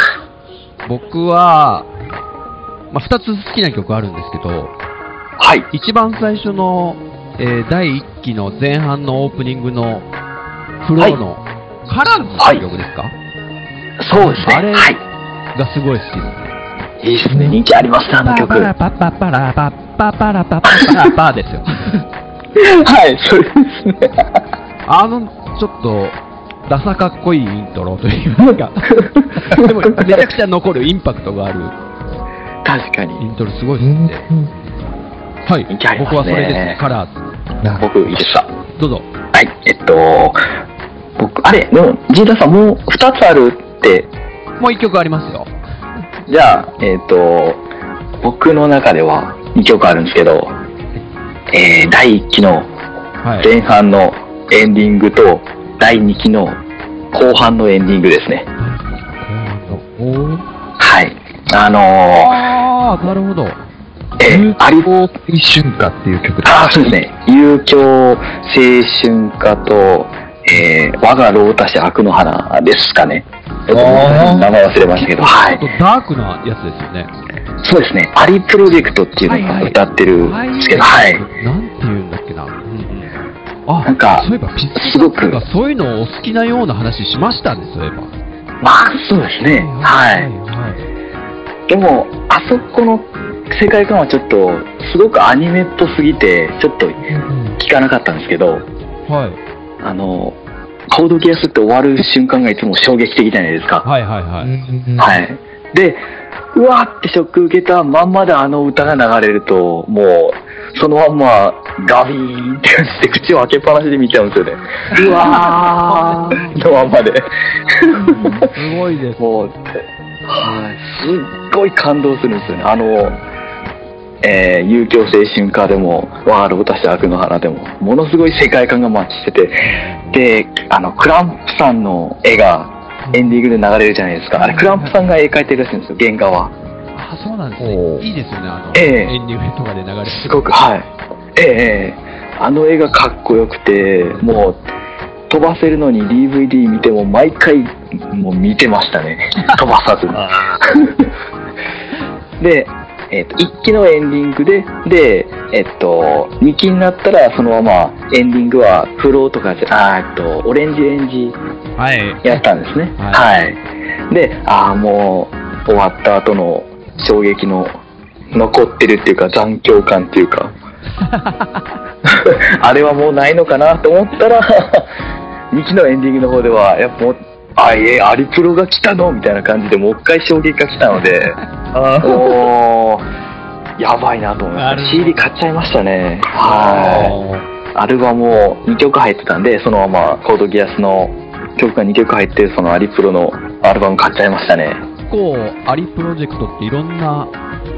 僕は、まあ、二つ好きな曲あるんですけど、はい。一番最初の、えー第1期の前半のオープニングのフローの、カラーズっていう曲ですか、そうですね。あれはい。がすごい好きですね。いいですね。人気ありますね、あの曲。パラパパパラパッパパラパパパラパですよ。い、そうですね。あの、ちょっと、ダサかっこいいイントロといいますか。でも、めちゃくちゃ残るインパクトがある確かに。イントロすごいですね。はい僕はそれです。カラーズ。僕、いいですかどうぞ。はい。えっと、僕、あれ、でも、ジータさんもう二つあるって、もう一曲ありますよ。じゃあ、えっと、僕の中では2曲あるんですけど、えー、第1期のはい。前半のエンディングと第2期の後半のエンディングですね。はい。あのあー、なるほど。ー、えー、アリ青春歌っていう曲です。あ、そうですね。遊興青春歌と、えー、我が老太子悪の花ですかね。名前忘れましたけど、はいちょ。っとダークなやつですよね。そうですね。アリプロジェクトっていうのを歌ってるんですけど、はい。なんて言うんだっけな。うんうん。あ、なんかそういえばピッすごくツがそういうのをお好きなような話しましたね、そういえば。まあ、そうですね。はい。はい。でも、あそこの世界観はちょっと、すごくアニメっぽすぎて、ちょっと聞かなかったんですけど、はい。あの、コードギアスって終わる瞬間がいつも衝撃的じゃないですか。はいはいはい。うんはい。で、うわーってショック受けたまんまであの歌が流れると、もう、そのまんまガビーンって感じで口を開けっぱなしで見ちゃうんですよね。うわーのまんまで。すごいです。もう、はい、すっごい感動するんですよね。あの、えー、遊興青春歌でも、ワールド私悪の花でも、ものすごい世界観がマッチしてて、で、あの、クランプさんの絵がエンディングで流れるじゃないですか。あれ、クランプさんが絵描いてるらしいんですよ、原画は。あ、そうなんですねいいですよね、あの、ええエンディングとかで流れてすごく、はい。ええええあの絵がかっこよくて、もう、飛ばせるのに DVD 見ても毎回、もう見てましたね。[laughs] 飛ばさずに。[laughs] で、えっと1期のエンディングで、で、えっと、2期になったら、そのままエンディングは、プロとかじゃ、あーえっと、オレンジレンジはい。やったんですね。ははいい。で、ああ、もう、終わった後の衝撃の残ってるっていうか、残響感っていうか、[laughs] あれはもうないのかなと思ったら、[laughs] 2期のエンディングの方では、やっぱもう、あ、いえ、アリプロが来たの？みたいな感じでもう一回衝撃が来たので、[laughs] あーおー、やばいなと思いました。CD 買っちゃいましたね。はい。アルバムも2曲入ってたんで、そのままコードギアスの曲が2曲入ってるそのアリプロのアルバム買っちゃいましたね。結構、アリプロジェクトっていろんな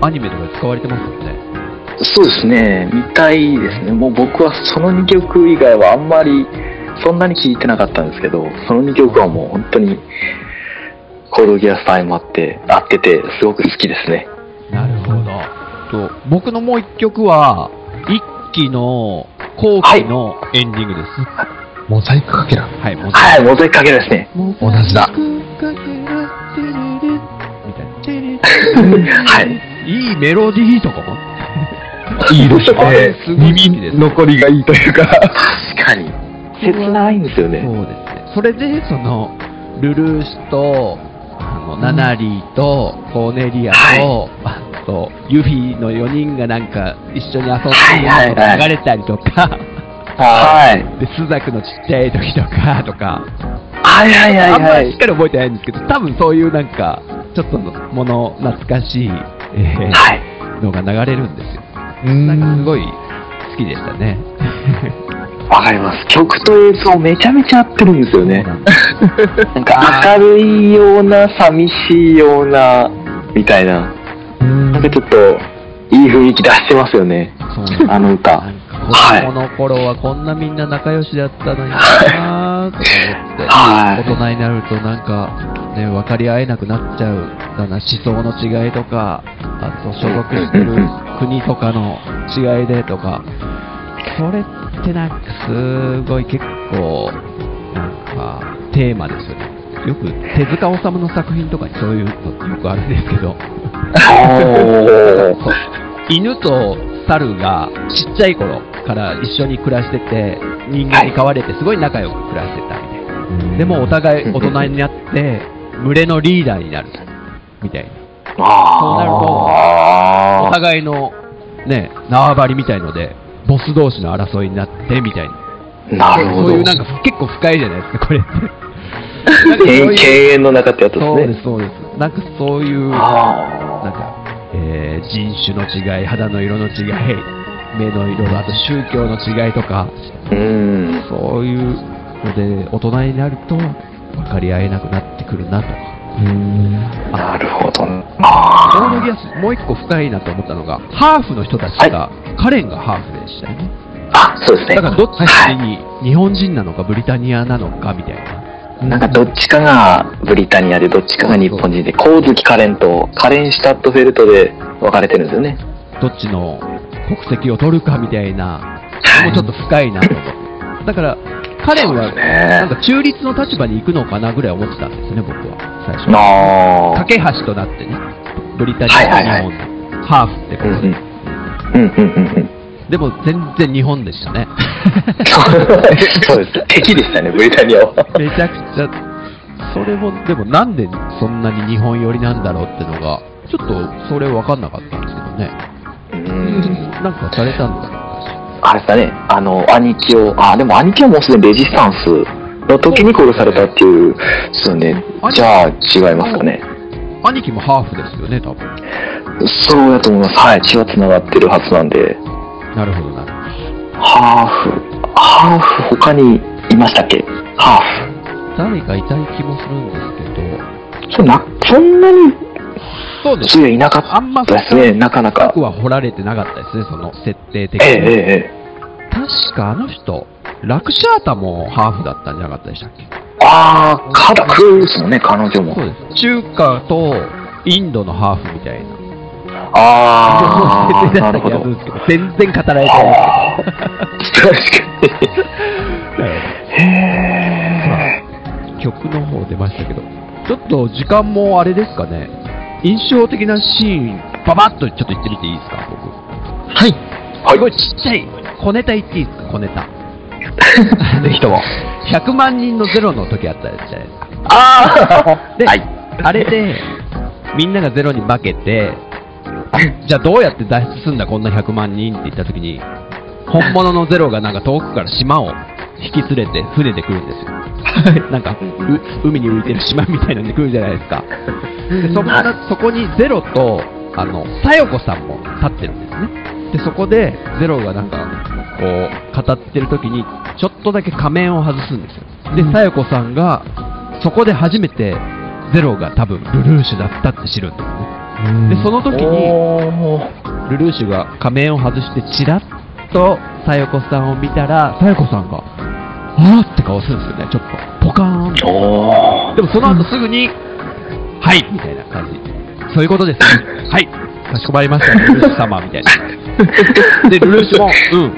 アニメとかで使われてますよね。そうですね、見たいですね。もう僕はその2曲以外はあんまりそんなに聴いてなかったんですけど、その2曲はもう本当にコードギアスと相まって合っててすごく好きですね。なるほど。と僕のもう一曲は、一期の後期のエンディングです。モザイクかけら。はい、モザイクかけるですね。同じだ。みたいな。はい。いいメロディーとかも。いいですね。[laughs] 耳残りがいいというか。確かに。切ないんですよね。そうですね。それで、その、ルルーシュと、あの、ナナリーと、コーネリアと、あと、ユフィの4人がなんか、一緒に遊んではいはいはい流れたりとか、はい。で、スザクのちっちゃい時とか、とか、はいはいはいあんまはい。りしっかり覚えてないんですけど、多分そういうなんか、ちょっとのもの懐かしい、えーはい。のが流れるんですよ。うなんかすん。ごい好きでしたね。わかります。曲と映像めちゃめちゃ合ってるんですよね。なんか明るいような、寂しいような、みたいな。なんかちょっと、いい雰囲気出してますよね。あの歌。なんか子供の頃はこんなみんな仲良しだったのになぁとか思って、はい大人になるとなんかね、分かり合えなくなっちゃうだな、思想の違いとか、あと所属してる国とかの違いでとか、それってなんかすごい結構、なんかテーマですよね。よく手塚治虫の作品とかにそういうのってよくあるんですけど、犬と猿がちっちゃい頃から一緒に暮らしてて人間に飼われてすごい仲良く暮らしてたみたいな、でもお互い大人になって群れのリーダーになるみたいな。そうなるとお互いのね縄張りみたいのでボス同士の争いになってみたいななるほど。そういうなんか結構深いじゃないですかこれってなんかそう犬いう犬猿の中ってやつですそうでね。すそうですなんかそういうなんあか、えー人種の違い、肌の色の違い、目の色の、あと宗教の違いとか、ーうん。そういうので、大人になると分かり合えなくなってくるなと。なるほど。コーあドギアス、もう一個深いなと思ったのが、ハーフの人たちが、カレンがハーフでしたよね。あ、そうですね。だからどっちはい。に日本人なのかブリタニアなのかみたいな。なんかどっちかがブリタニアでどっちかが日本人で、光月カレンとカレンシュタットフェルトで分かれてるんですよね。どっちの国籍を取るかみたいな、はいもうちょっと深いなと思って。だから、彼は、なんか中立の立場に行くのかなぐらい思ってたんですね、僕は、最初。あ架け橋となってね、ブリタニアと日本の、ハーフってことで。でも全然日本でしたね。[laughs] そうです。敵でしたね、ブリタニアは。めちゃくちゃ、それも、でもなんでそんなに日本寄りなんだろうってのが、ちょっとそれ分かんなかったんですけどね。うん。なんかされたんですかあれですかね、あの、兄貴を、あ、でも兄貴はもうすでにレジスタンスの時に殺されたっていう、そうね、じゃあ違いますかね。兄貴もハーフですよね、多分。そうやと思います。はい、血は繋がってるはずなんで。なるほどなるハーフ、ハーフ他にいましたっけ？ハ誰かいた気もするんですけど、ーフ。そうな、そんなに、そうです。そういなかあんまったですね、なかなか深く。は掘られてなかったですね、その設定的ええに。ええええ。確かあの人、ラクシャータもハーフだったんじゃなかったでしたっけ？あー、カダクですもんね、彼女もそ。うです。中華とインドのハーフみたいな。あー、設定だなるほど全然語られてないはあ、確かに。へ曲の方出ましたけど、ちょっと時間もあれですかね、印象的なシーン、ババッとちょっと言ってみていいですか、僕。はい。ー。すごいちっちゃい、小ネタ言っていいですか、小ネタ。ぜひとも。100万人のゼロの時あったじゃないですか。あ [laughs] で、はい。あれで、みんながゼロに負けて、[laughs] じゃあどうやって脱出すんだ、こんな100万人って言った時に、本物のゼロがなんか遠くから島を引き連れて船で来るんですよ。なんか、う海に浮いてる島みたいなんで来るじゃないですか。でそんな、そこにゼロと、あの、さよこさんも立ってるんですね。で、そこで、ゼロがなんか、こう、語ってる時に、ちょっとだけ仮面を外すんですよ。で、さよこさんが、そこで初めて、ゼロが多分、ルルーシュだったって知るんですね。で、その時に、ルルーシュが仮面を外して、チラッと、さよこさんを見たら、さよこさんが、あー？って顔するんですよね、ちょっと。ポカーンっておーでもその後すぐに、はいみたいな感じ。そういうことですね。[laughs] はいかしこまりました、ルルーシュ様みたいな。[laughs] で、ルルーシュも、うん、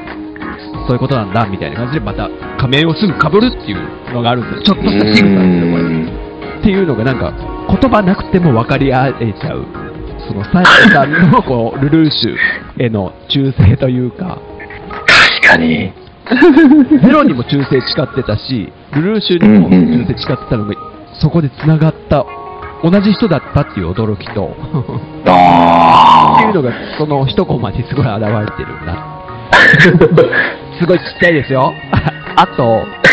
そういうことなんだ、みたいな感じで、また仮面をすぐ被るっていうのがあるんですよ。ちょっとした仕草ですよ、これ。うんっていうのがなんか、言葉なくても分かり合えちゃう。その、サイさんの、こう、ルルーシュへの忠誠というか、確かに。ゼロにも忠誠誓ってたし、ルルーシュにも忠誠誓ってたのが、そこで繋がった、同じ人だったっていう驚きと、あっていうのが、その一コマにすごい現れてるな。[laughs] すごいちっちゃいですよ。[laughs] あと、[laughs]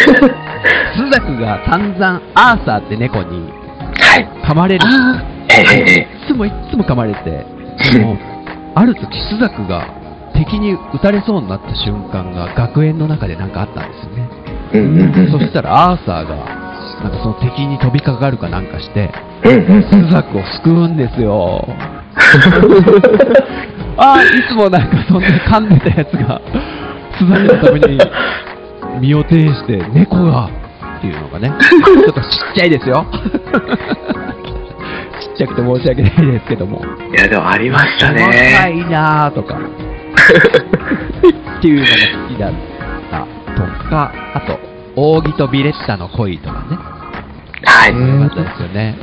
スザクが散々、アーサーって猫にはい。噛まれる。ええええいつもいつも噛まれて、でも、ある時、スザクが敵に撃たれそうになった瞬間が学園の中でなんかあったんですよね。うんうんうん。そしたらアーサーが、なんかその敵に飛びかかるかなんかして、うんうんうん。スザクを救うんですよ。[laughs] ああ、いつもなんかそんな噛んでたやつが、スザクのために身を挺して、猫が、っていうのがね、ちょっとちっちゃいですよ。[laughs] ちっちゃくて申し訳ないですけども。いや、でもありました細かね。いなーとか、っていうのが好きだったとか、あと、扇とビレッタの恋とかね。はい。よかったですよね。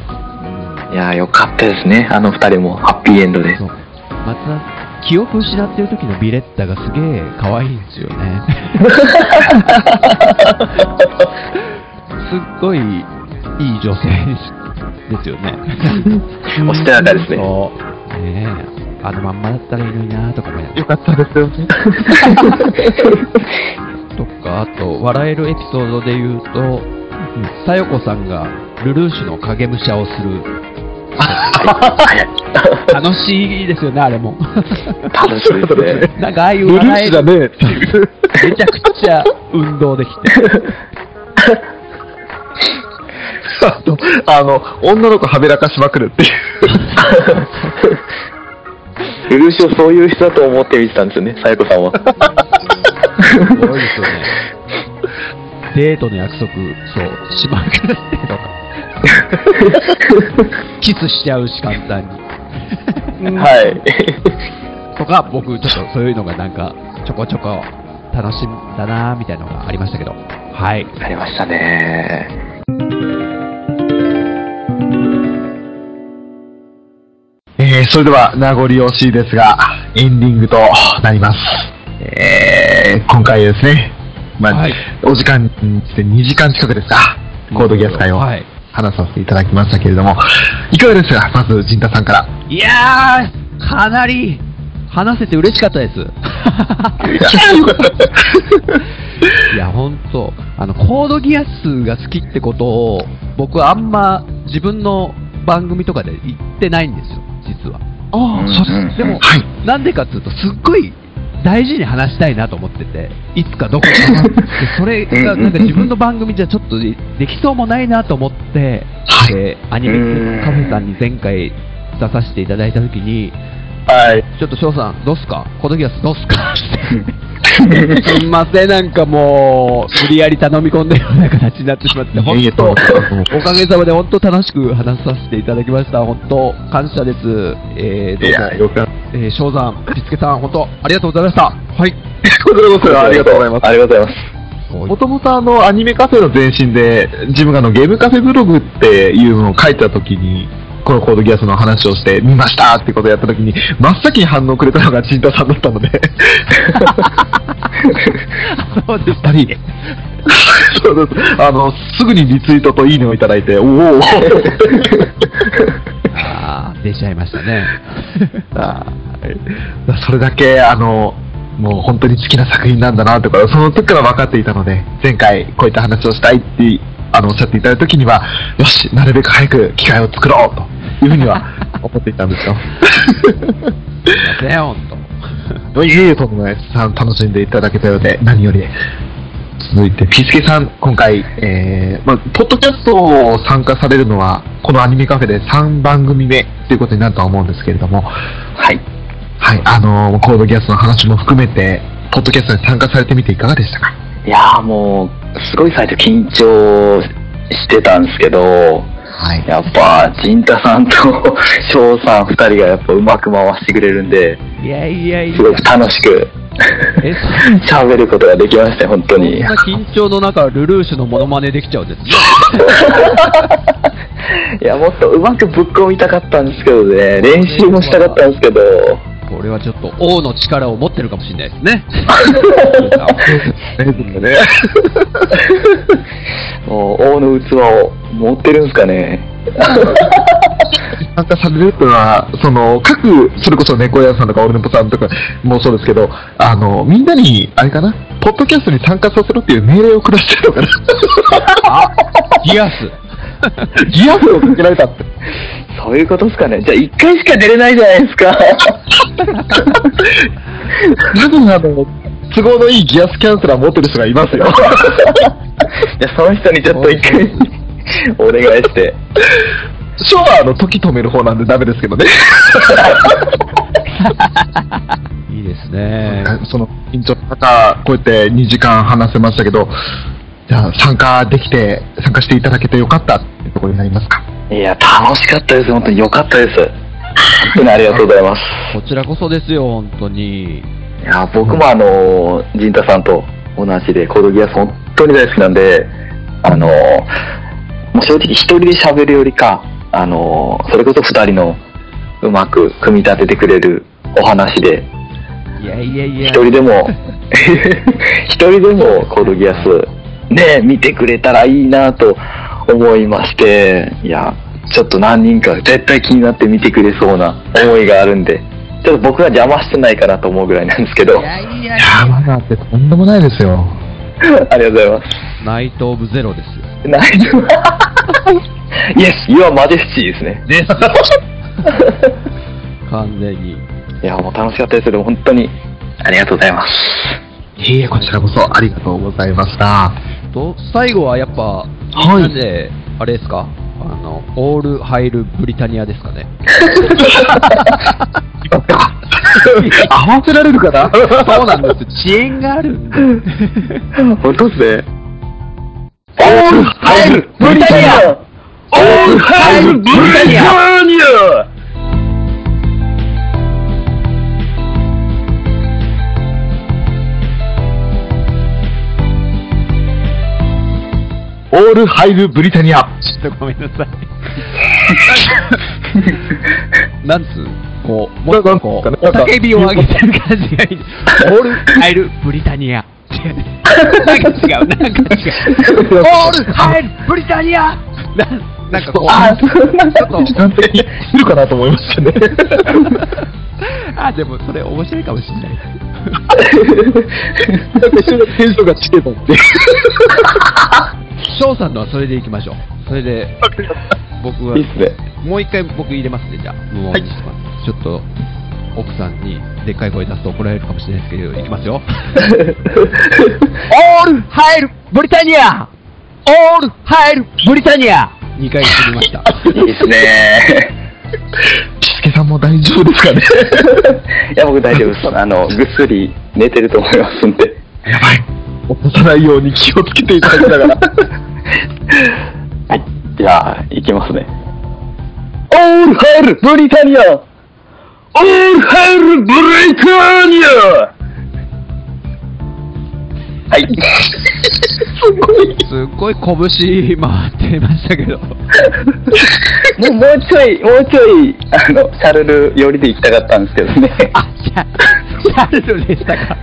いや、よかったですね。あの二人もハッピーエンドで。そう。また、記憶失ってる時のビレッタがすげえ可愛いんですよね。[laughs] すっごいいい女性ですよね。[laughs] おしとやかですねそう。ねえ。あのまんまだったらいいのになとかもやよかったですよね。[laughs] とか、あと、笑えるエピソードで言うと、さよこさんがルルーシュの影武者をする。[laughs] 楽しいですよね、あれも。楽しいですね。なんかああいうルルー笑えるシュだねっていう。めちゃくちゃ運動できて。あと、あの、女の子はべらかしまくるっていう。[laughs] ルルーシュをそういう人だと思って見てたんですよね、さやこさんは。すごいですよね。デートの約束、そう、しまくってとか。キスしちゃうし、簡単に。はい。とか、僕、ちょっとそういうのがなんか、ちょこちょこ楽しんだなみたいなのがありましたけど。はい。ありましたね。えー、それでは名残惜しいですが、エンディングとなります。えー、今回ですね、まあ、はいお時間にして2時間近くですか、コードギアス会をはい。話させていただきましたけれども、いかがですか？まず、陣太さんから。いやー、かなり話せて嬉しかったです。[laughs] いや、ほんと、あの、コードギアスが好きってことを、僕はあんま自分の番組とかで言ってないんですよ、実は。あうんそうです。でも、はい。なんでかっていうと、すっごい大事に話したいなと思ってて、いつかどこか [laughs] でそれがなんか自分の番組じゃちょっとでできそうもないなと思って、はいでアニメカフェさんに前回出させていただいたときに、はい。ちょっと翔さん、どうすか？コードギアスどうすか？[laughs] すんません、なんかもう、無理やり頼み込んだような形になってしまって、本当、おかげさまで本当楽しく話させていただきました。本当、感謝です。えー、どうも、よかった。えー、翔さん、ピスケさん、本当、ありがとうございました。はい。こちらこそありがとうございます。ありがとうございます。もともとあの、アニメカフェの前身で、自分があの、ゲームカフェブログっていうのを書いたときに、このコードギアスの話をして、見ましたってことをやったときに、真っ先に反応くれたのがチンタさんだったので、そうでやっぱり、そうです。あの、すぐにリツイートといいねをいただいて、おお。あー出ちゃいましたね。あーそれだけ、あの、もう本当に好きな作品なんだなとか、その時から分かっていたので、前回こういった話をしたいって、あの、おっしゃっていただいた時には、よし、なるべく早く機会を作ろうというふうには [laughs] 思っていたんですよ。すいません、本当。いえいえ、とんでもないです。さん楽しんでいただけたようで、何より。続いて、ピスケさん、今回、えー、まあ、ポッドキャストを参加されるのは、このアニメカフェで3番組目ということになるとは思うんですけれども、はい。はい、あのーコードギアスの話も含めて、ポッドキャストに参加されてみていかがでしたか？いやーもう、すごい最初緊張してたんですけど、はい。やっぱ、陣太さんと翔さん二人がやっぱうまく回してくれるんで、いやいやいやす、ごく楽しくえ、[laughs] 喋ることができましたよ、本当そんに。な緊張の中、ルルーシュのモノマネできちゃうんですね。[laughs] いや、もっとうまくぶっ込みたかったんですけどね、練習もしたかったんですけど、これはちょっと王の力を持ってるかもしれないですね。[laughs] ね、王の器を持ってるんですかね。[laughs] 参加されるっていうのは、その、各、それこそ猫屋さんとかオルネポさんとかもそうですけど、あの、みんなに、あれかな、ポッドキャストに参加させるっていう命令を下してるのかな。[laughs] あ、ギアス。ギアスをかけられたって。そういうことですかね。じゃあ一回しか出れないじゃないですか。多分あの、都合のいいギアスキャンセラー持ってる人がいますよ。じゃあその人にちょっと一回お願いして。ショーはあの、時止める方なんでダメですけどね。いいですね。その、緊張の中、こうやって2時間話せましたけど、じゃあ参加できて、参加していただけてよかったっていうところになりますか？いや、楽しかったです。本当に良かったです。本当にありがとうございます。こちらこそですよ、本当に。いや、僕もあの、陣太さんと同じで、コードギアス本当に大好きなんで、あの、もう正直一人で喋るよりか、あの、それこそ二人のうまく組み立ててくれるお話で、いやいやいや。一人でも、[laughs] 一人でもコードギアス、ね、見てくれたらいいなと思いまして、いや、ちょっと何人か絶対気になって見てくれそうな思いがあるんで、ちょっと僕が邪魔してないかなと思うぐらいなんですけど、いやいやいやー、まだってとんでもないですよ。[laughs] ありがとうございます。ナイト・オブ・ゼロですよ。ナイト [laughs] Yes, you are majesty ですね。です。完全に。いや、もう楽しかったですけど、本当にありがとうございます。いえこちらこそありがとうございました。と、最後はやっぱ、はいなんで、あれですか？あの、オール・ハイル・ブリタニアですかね？[laughs] [laughs] 合わせられるかな？そうなんです。遅延があるんで。[laughs] 本当っすね。オールハイルブリタニアオールハイルブリタニアオールハイルブリタニア。ちょっとごめんなさい。[laughs] なんつうこう、もっとこう、叫びを上げてる感じがいい。オールハイルブリタニア。なんか違う、なんか違う。オールハイルブリタニアななんかこう、あちょっと、完璧にいるかなと思いましたね。[laughs] あ、でもそれ面白いかもしれない。[laughs] なんか一緒にテンションが違えたって。翔さんのはそれでいきましょう。それで、僕はいいっすね。もう一回僕入れますね、じゃあ。無音にします。ちょっと、奥さんにでっかい声出すと怒られるかもしれないですけど、いきますよ。[laughs] オールハイルブリタニアオールハイルブリタニア !2 回言ってみました。いいっすね。ピスケさんも大丈夫ですかね [laughs] いや、僕大丈夫です。あの、ぐっすり寝てると思いますんで。やばい。起こさないように気をつけていただきながら。はい。じゃあ、いきますね。オールハイルブリタニアオールハイルブリタニアはい。すごい。すっごい拳回ってましたけど。[laughs] もう、もうちょい、もうちょい、あの、シャルル寄りで行きたかったんですけどね。あ、シャシャルルでしたか。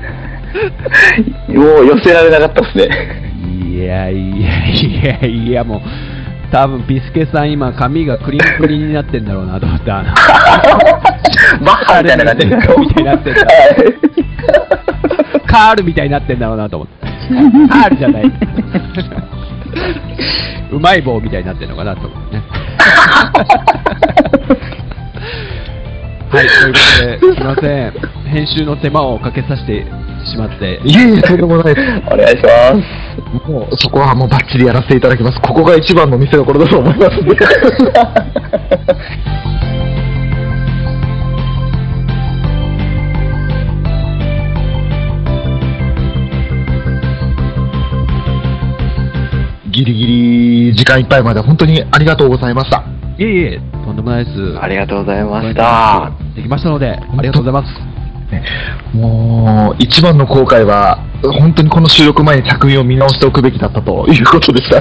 [laughs] もう寄せられなかったですね。いやいやいやいや、もう、多分ピスケさん今髪がクリンクリンになってんだろうなと思った。[laughs] バッハみたいな感じで。みたいになってんだはいカールみたいになってんだろうなと思って。カールじゃない。[laughs] うまい棒みたいになってんのかなと思ってね。はい、ということで、すいません。編集の手間をかけさせてしまって。いえいえ、とんでもないです。お願いします。もう、そこはもうバッチリやらせていただきます。ここが一番の見せ所だと思いますんで。[laughs] ギリギリ時間いっぱいまで本当にありがとうございました。いえいえ、とんでもないです。ありがとうございました。できましたので、ありがとうございます。ねもう、一番の後悔は、本当にこの収録前に作品を見直しておくべきだったということでした。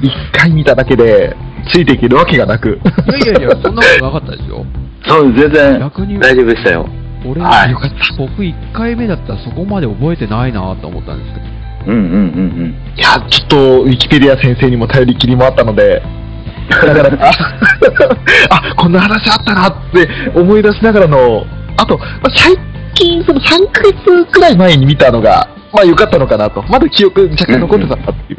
一回見ただけで、ついていけるわけがなく。いやいやいや、そんなことなかったですよ。そう、全然逆に大丈夫でしたよ。俺、はい僕1回目だったらそこまで覚えてないなと思ったんですけど。うんうんうんいや、ちょっと、ウィキペディア先生にも頼りきりもあったので、だから、[laughs] あ、あこんな話あったなって思い出しながらの、あと、まあ、最近、その3ヶ月くらい前に見たのが、まあ良かったのかなと。まだ記憶若干残ってたなっていう。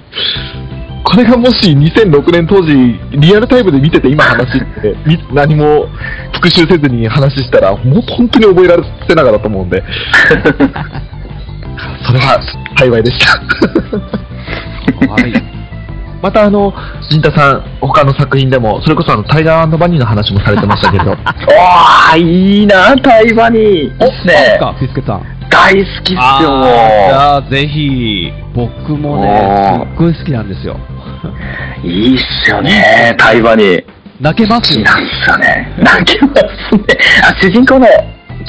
これがもし2006年当時、リアルタイムで見てて今話して、[laughs] み何も復習せずに話したら、もう本当に覚えらせながらと思うんで、[laughs] それは幸いでした。はい。またあの、陣太さん、他の作品でも、それこそあの、タイガーバニーの話もされてましたけど、うん。わあ、いいな、タイバニー。いいっね。か、ピスケさん。大好きっすよ、あーじもゃあ、ぜひ、僕もね、すっごい好きなんですよ。う。いいっすよね、タイバニー。泣けますよ。好きなんすよね。泣けますね。あ、主人公の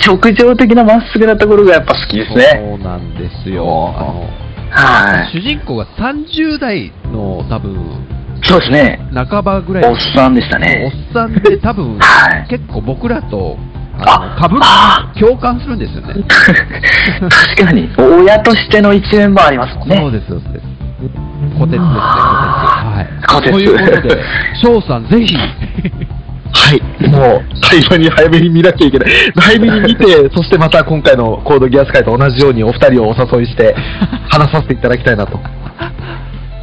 直情的なまっすぐなところがやっぱ好きですね。そうなんですよ。あのはい。主人公が30代の多分、そうですね。半ばぐらいおっさんでしたおっね。さんで [laughs] 多分、はい結構僕らと、ああの、か共感するんですよね。[laughs] 確かに、親としての一面もありますもんね。そうです、そうです。小鉄ですね、小鉄。はい。ということで、翔さん、ぜひ、はい、もう、最後に早めに見なきゃいけない。早めに見て、[laughs] そしてまた今回のコードギアス会と同じようにお二人をお誘いして、[laughs] 話させていただきたいなと。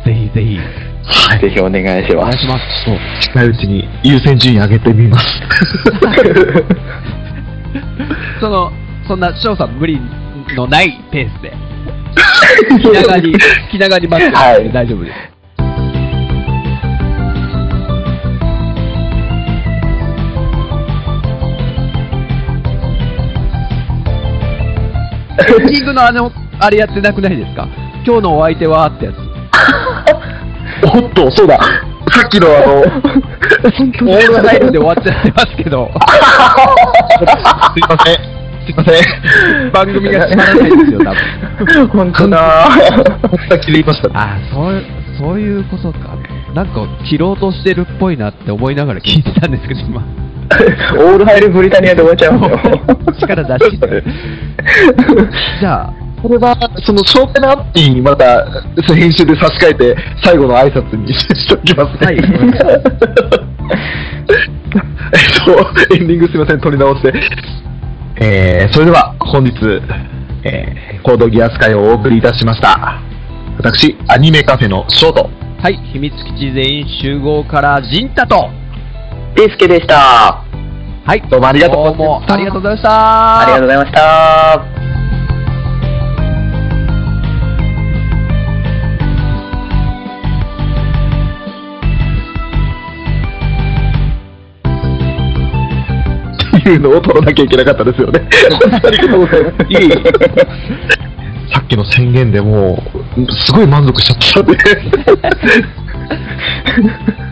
ぜひぜひ、はい。ぜひお願いします。お願いします。もう近いうちに優先順位上げてみます。[laughs] その、そんな翔さん無理のないペースで、気長に、気長に待ってはい大丈夫です。エンディングのあの、あれやってなくないですか？今日のお相手はってやつ。[laughs] おっと、そうだ。さっきのあの、オールハイルで終わっちゃってますけど、すいません。すいません。番組が閉まらないですよ、多分。本当だ。また切りましたね。あそう、そういうことか。なんか、切ろうとしてるっぽいなって思いながら聞いてたんですけど、今。[laughs] オールハイルブリタニアで終わっちゃいますよ。[laughs] 力出し。じゃあ、これは、その紹介のアップにまた、編集で差し替えて、最後の挨拶にしておきますね。はい [laughs] えっと、エンディングすいません、取り直して。えー、それでは、本日、えー、コードギアス会をお送りいたしました。私、アニメカフェのショート。はい、秘密基地全員集合から、ジンタと、ピースケでした。はい、どうもありがとうございまどうもしたありがとうございました。ありがとうございました。っていうのを取らなきゃいけなかったですよね。ありがとうございます。いえいえ。さっきの宣言でもう、すごい満足しちゃった [laughs]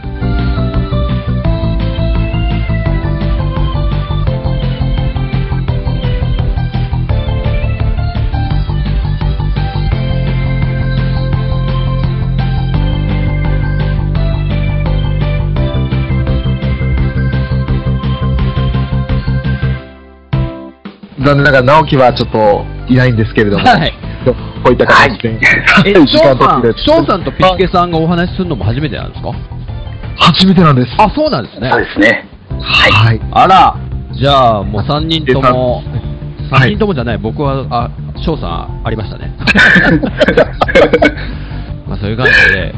残念ながら直樹はちょっといないんですけれども、はい。こういった形で、[laughs] え、はい翔さん、取って翔さんとピスケさんがお話しするのも初めてなんですか？初めてなんです。あ、そうなんですねそう。ですね。はい。あら、じゃあもう3人とも、はい3人ともじゃない、僕は、あ、翔さんありましたね。[laughs] まあそういう感じで、ピ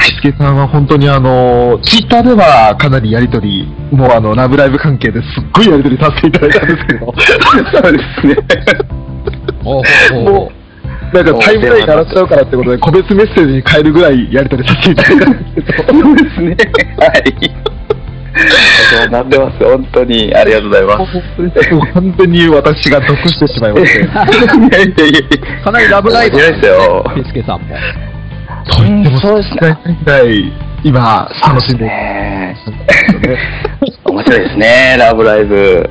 スケさんは本当にあの、ツイッターではかなりやりとり、もうあの、ラブライブ関係ですっごいやりとりさせていただいたんですけど、[laughs] そうですね。おうおうおうもう、なんかタイムライン鳴らしちゃうからってことで、個別メッセージに変えるぐらいやりとりさせていただいたんですけど、そうですね。はい。そうなってます。本当にありがとうございます。完全に私が毒してしまいまして、[laughs] いやいやいやいやかなりラブライブですよ。ピスケさんも。と言ってもそうですねいぐらい、今、楽しんでいね。面白いですね、ラブライブ。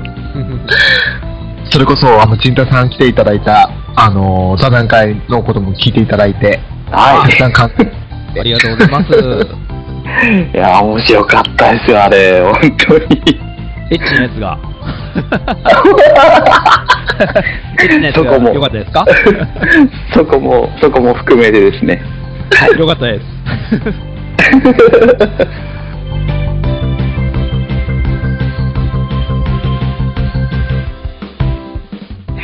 それこそ、あの、ちんたさん来ていただいた、あの、座談会のことも聞いていただいて、はたくさん感ありがとうございます。い。[laughs] いや、面白かったですよ、あれ。本当に。エッチなやつが。[laughs] エッチなやつがそこも良かったですか？[laughs] そこも、そこも含めてですね。良かったです。[laughs]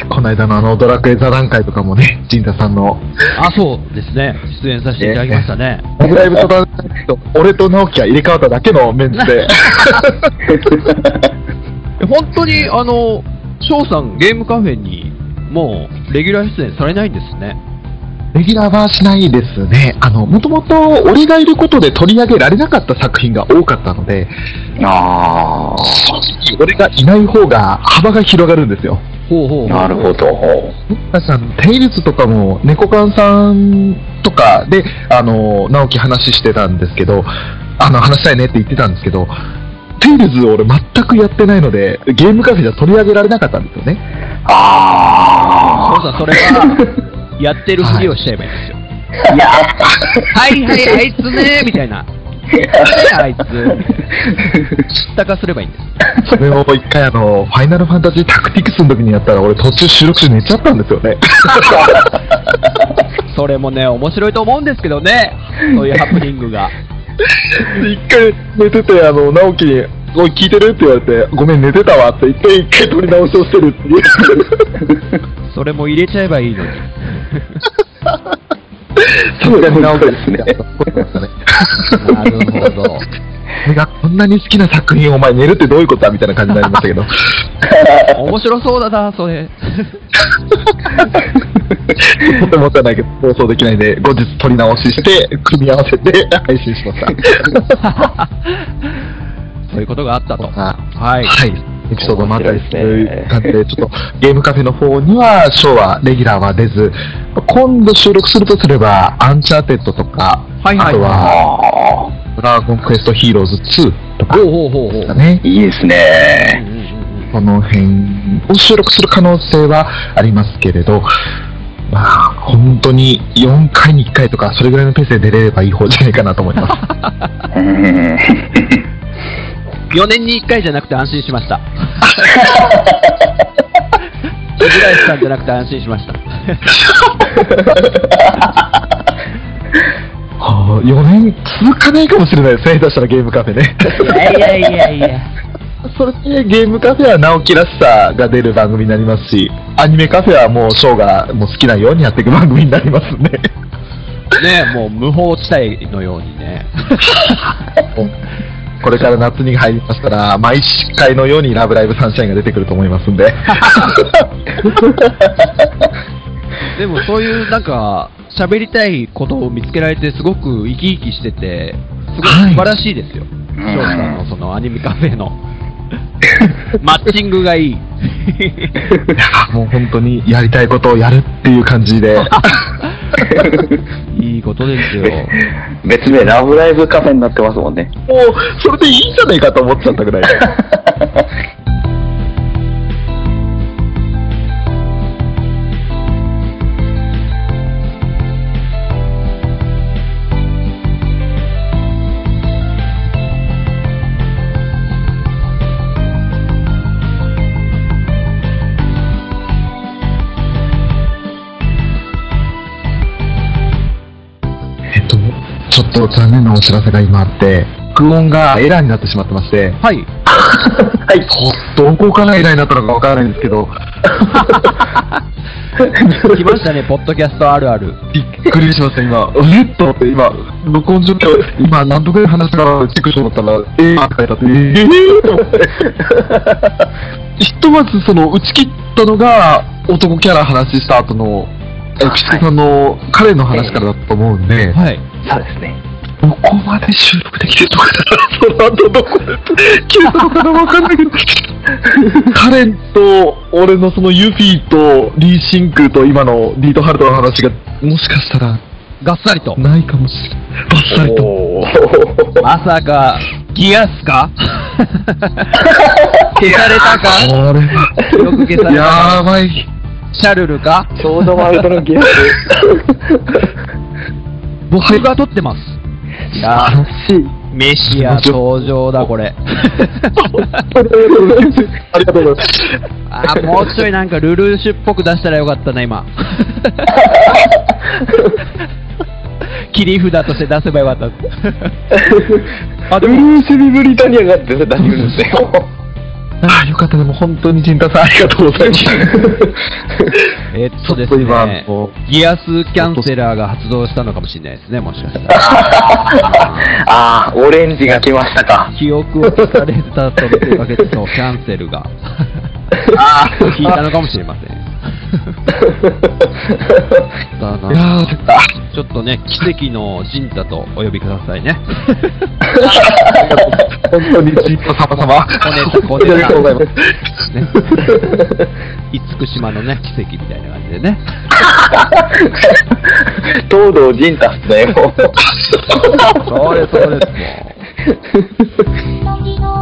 この間のあの、ドラクエ座談会とかもね、陣太さんの、あ、そうですね。出演させていただきましたね。ラブライブ座談会と、俺と直樹が入れ替わっただけのメンツで、え [laughs] 本当に、あの、翔さん、ゲームカフェに、もう、レギュラー出演されないんですね。レギュラーはしないですね。あの、もともと俺がいることで取り上げられなかった作品が多かったので、あ正直俺がいない方が幅が広がるんですよ。あ、ほうほうほう。なるほど。確かに、テイルズとかも、猫缶さんとかで、あの、直樹話してたんですけど、あの、話したいねって言ってたんですけど、テイルズを俺全くやってないので、ゲームカフェじゃ取り上げられなかったんですよね。あ翔さん、それは、[laughs] やってるふりをしちゃえばいいんですよ。あ。いや、はいはい、あいつねみたいな。あいつ。知ったかすればいいんです。それを一回あの、ファイナルファンタジータクティクスの時にやったら俺途中収録中寝ちゃったんですよね。[laughs] それもね、面白いと思うんですけどね。そういうハプニングが。で [laughs] 一回寝てて、あの、直樹に、おい、聞いてるって言われて、ごめん、寝てたわって言って、一回撮り直しをしてるっていう。[laughs] それも入れちゃえばいいのに。[laughs] さすがに直樹ですねなるほど。俺がこんなに好きな作品をお前寝るってどういうことだみたいな感じになりましたけど。[laughs] 面白そうだな、それ。とてもじゃないけど、放送できないんで、後日撮り直しして、組み合わせて配信しました。そういうことがあったと。あはい。はい。エピソードもあったりする感じで、ちょっとゲームカフェの方には、ショーはレギュラーは出ず、今度収録するとすれば、アンチャーテッドとか、はいはいあとは、あドラゴンクエストヒーローズ2とかほうほうほうほう。だねあ、。いいですうんね。この辺を収録する可能性はありますけれど、まあ、本当に4回に1回とか、それぐらいのペースで出れればいい方じゃないかなと思います。[laughs] うん4年に1回じゃなくて安心しました。木倉石さんじゃなくて安心しました。[laughs] はあ、4年続かないかもしれないですね、下手したらゲームカフェね。いやいやいやいや。[laughs] それでゲームカフェは直樹らしさが出る番組になりますし、アニメカフェはもうショーがもう好きなようにやっていく番組になりますんで。ねもう無法地帯のようにね。[laughs] これから夏に入りましたら、毎回のようにラブライブサンシャインが出てくると思いますんで。でもそういうなんか、喋りたいことを見つけられてすごく生き生きしてて、すごい素晴らしいですよ。い翔さんのそのアニメカフェの。[laughs] マッチングがいい。いやもう本当にやりたいことをやるっていう感じで。[laughs] [laughs] いいことですよ。別名、ラブライブカフェになってますもんね。もう、それでいいんじゃないかと思っちゃったぐらい。[laughs] と残念なお知らせが今あって、録音がエラーになってしまってまして、はい。はい、どこからエラーになったのかわからないんですけど、[laughs] 来ましたね、ポッドキャストあるある。びっくりしました、今。えっと思って、今、録音状況、今、何度ぐらい話したかチェックしようと思ったら、えーって書いてあって、えーと思って。ひとまず、その、打ち切ったのが、男キャラ話した後の、え、あくしさんの、彼の話からだと思うんで、はい。そうですね。どこまで収録できてるのかなその後どこで切れたのかなわかんないけど。カレンと、[laughs] 俺のそのユフィと、リーシンクと今のディートハルトの話が、もしかしたら、がっさりと。ないかもしれない。バッサリと。まさか、ギアスか？[laughs] 消されたか？よく消されたやか？ばい。シャルルかちょうどワールドのギアス。僕が撮ってます。いや素晴らしい。メシア登場だ、これ。ありがとうございます。あーもうちょいなんかルルーシュっぽく出したらよかったな、今。切り札として出せばよかった。[laughs] あ、でも、ルーシビブリタニアが出て出してくるんですよ。ああ、よかった。でも本当に陣太さんありがとうございます。えっとですねこ、ギアスキャンセラーが発動したのかもしれないですね、もしかしたら。[laughs] ああ、オレンジが来ましたか。記憶を消されたと見せかけて、そう、キャンセルが。[laughs] ああ、聞いたのかもしれません。だな。ちょっとね、奇跡のジンタとお呼びくださいね。本当に陣太様様。小ネタ小ネタありがとうございます。[laughs] ね。厳島のね、奇跡みたいな感じでね。東堂陣太っすね、もう。[laughs] そうです、そうです、もう。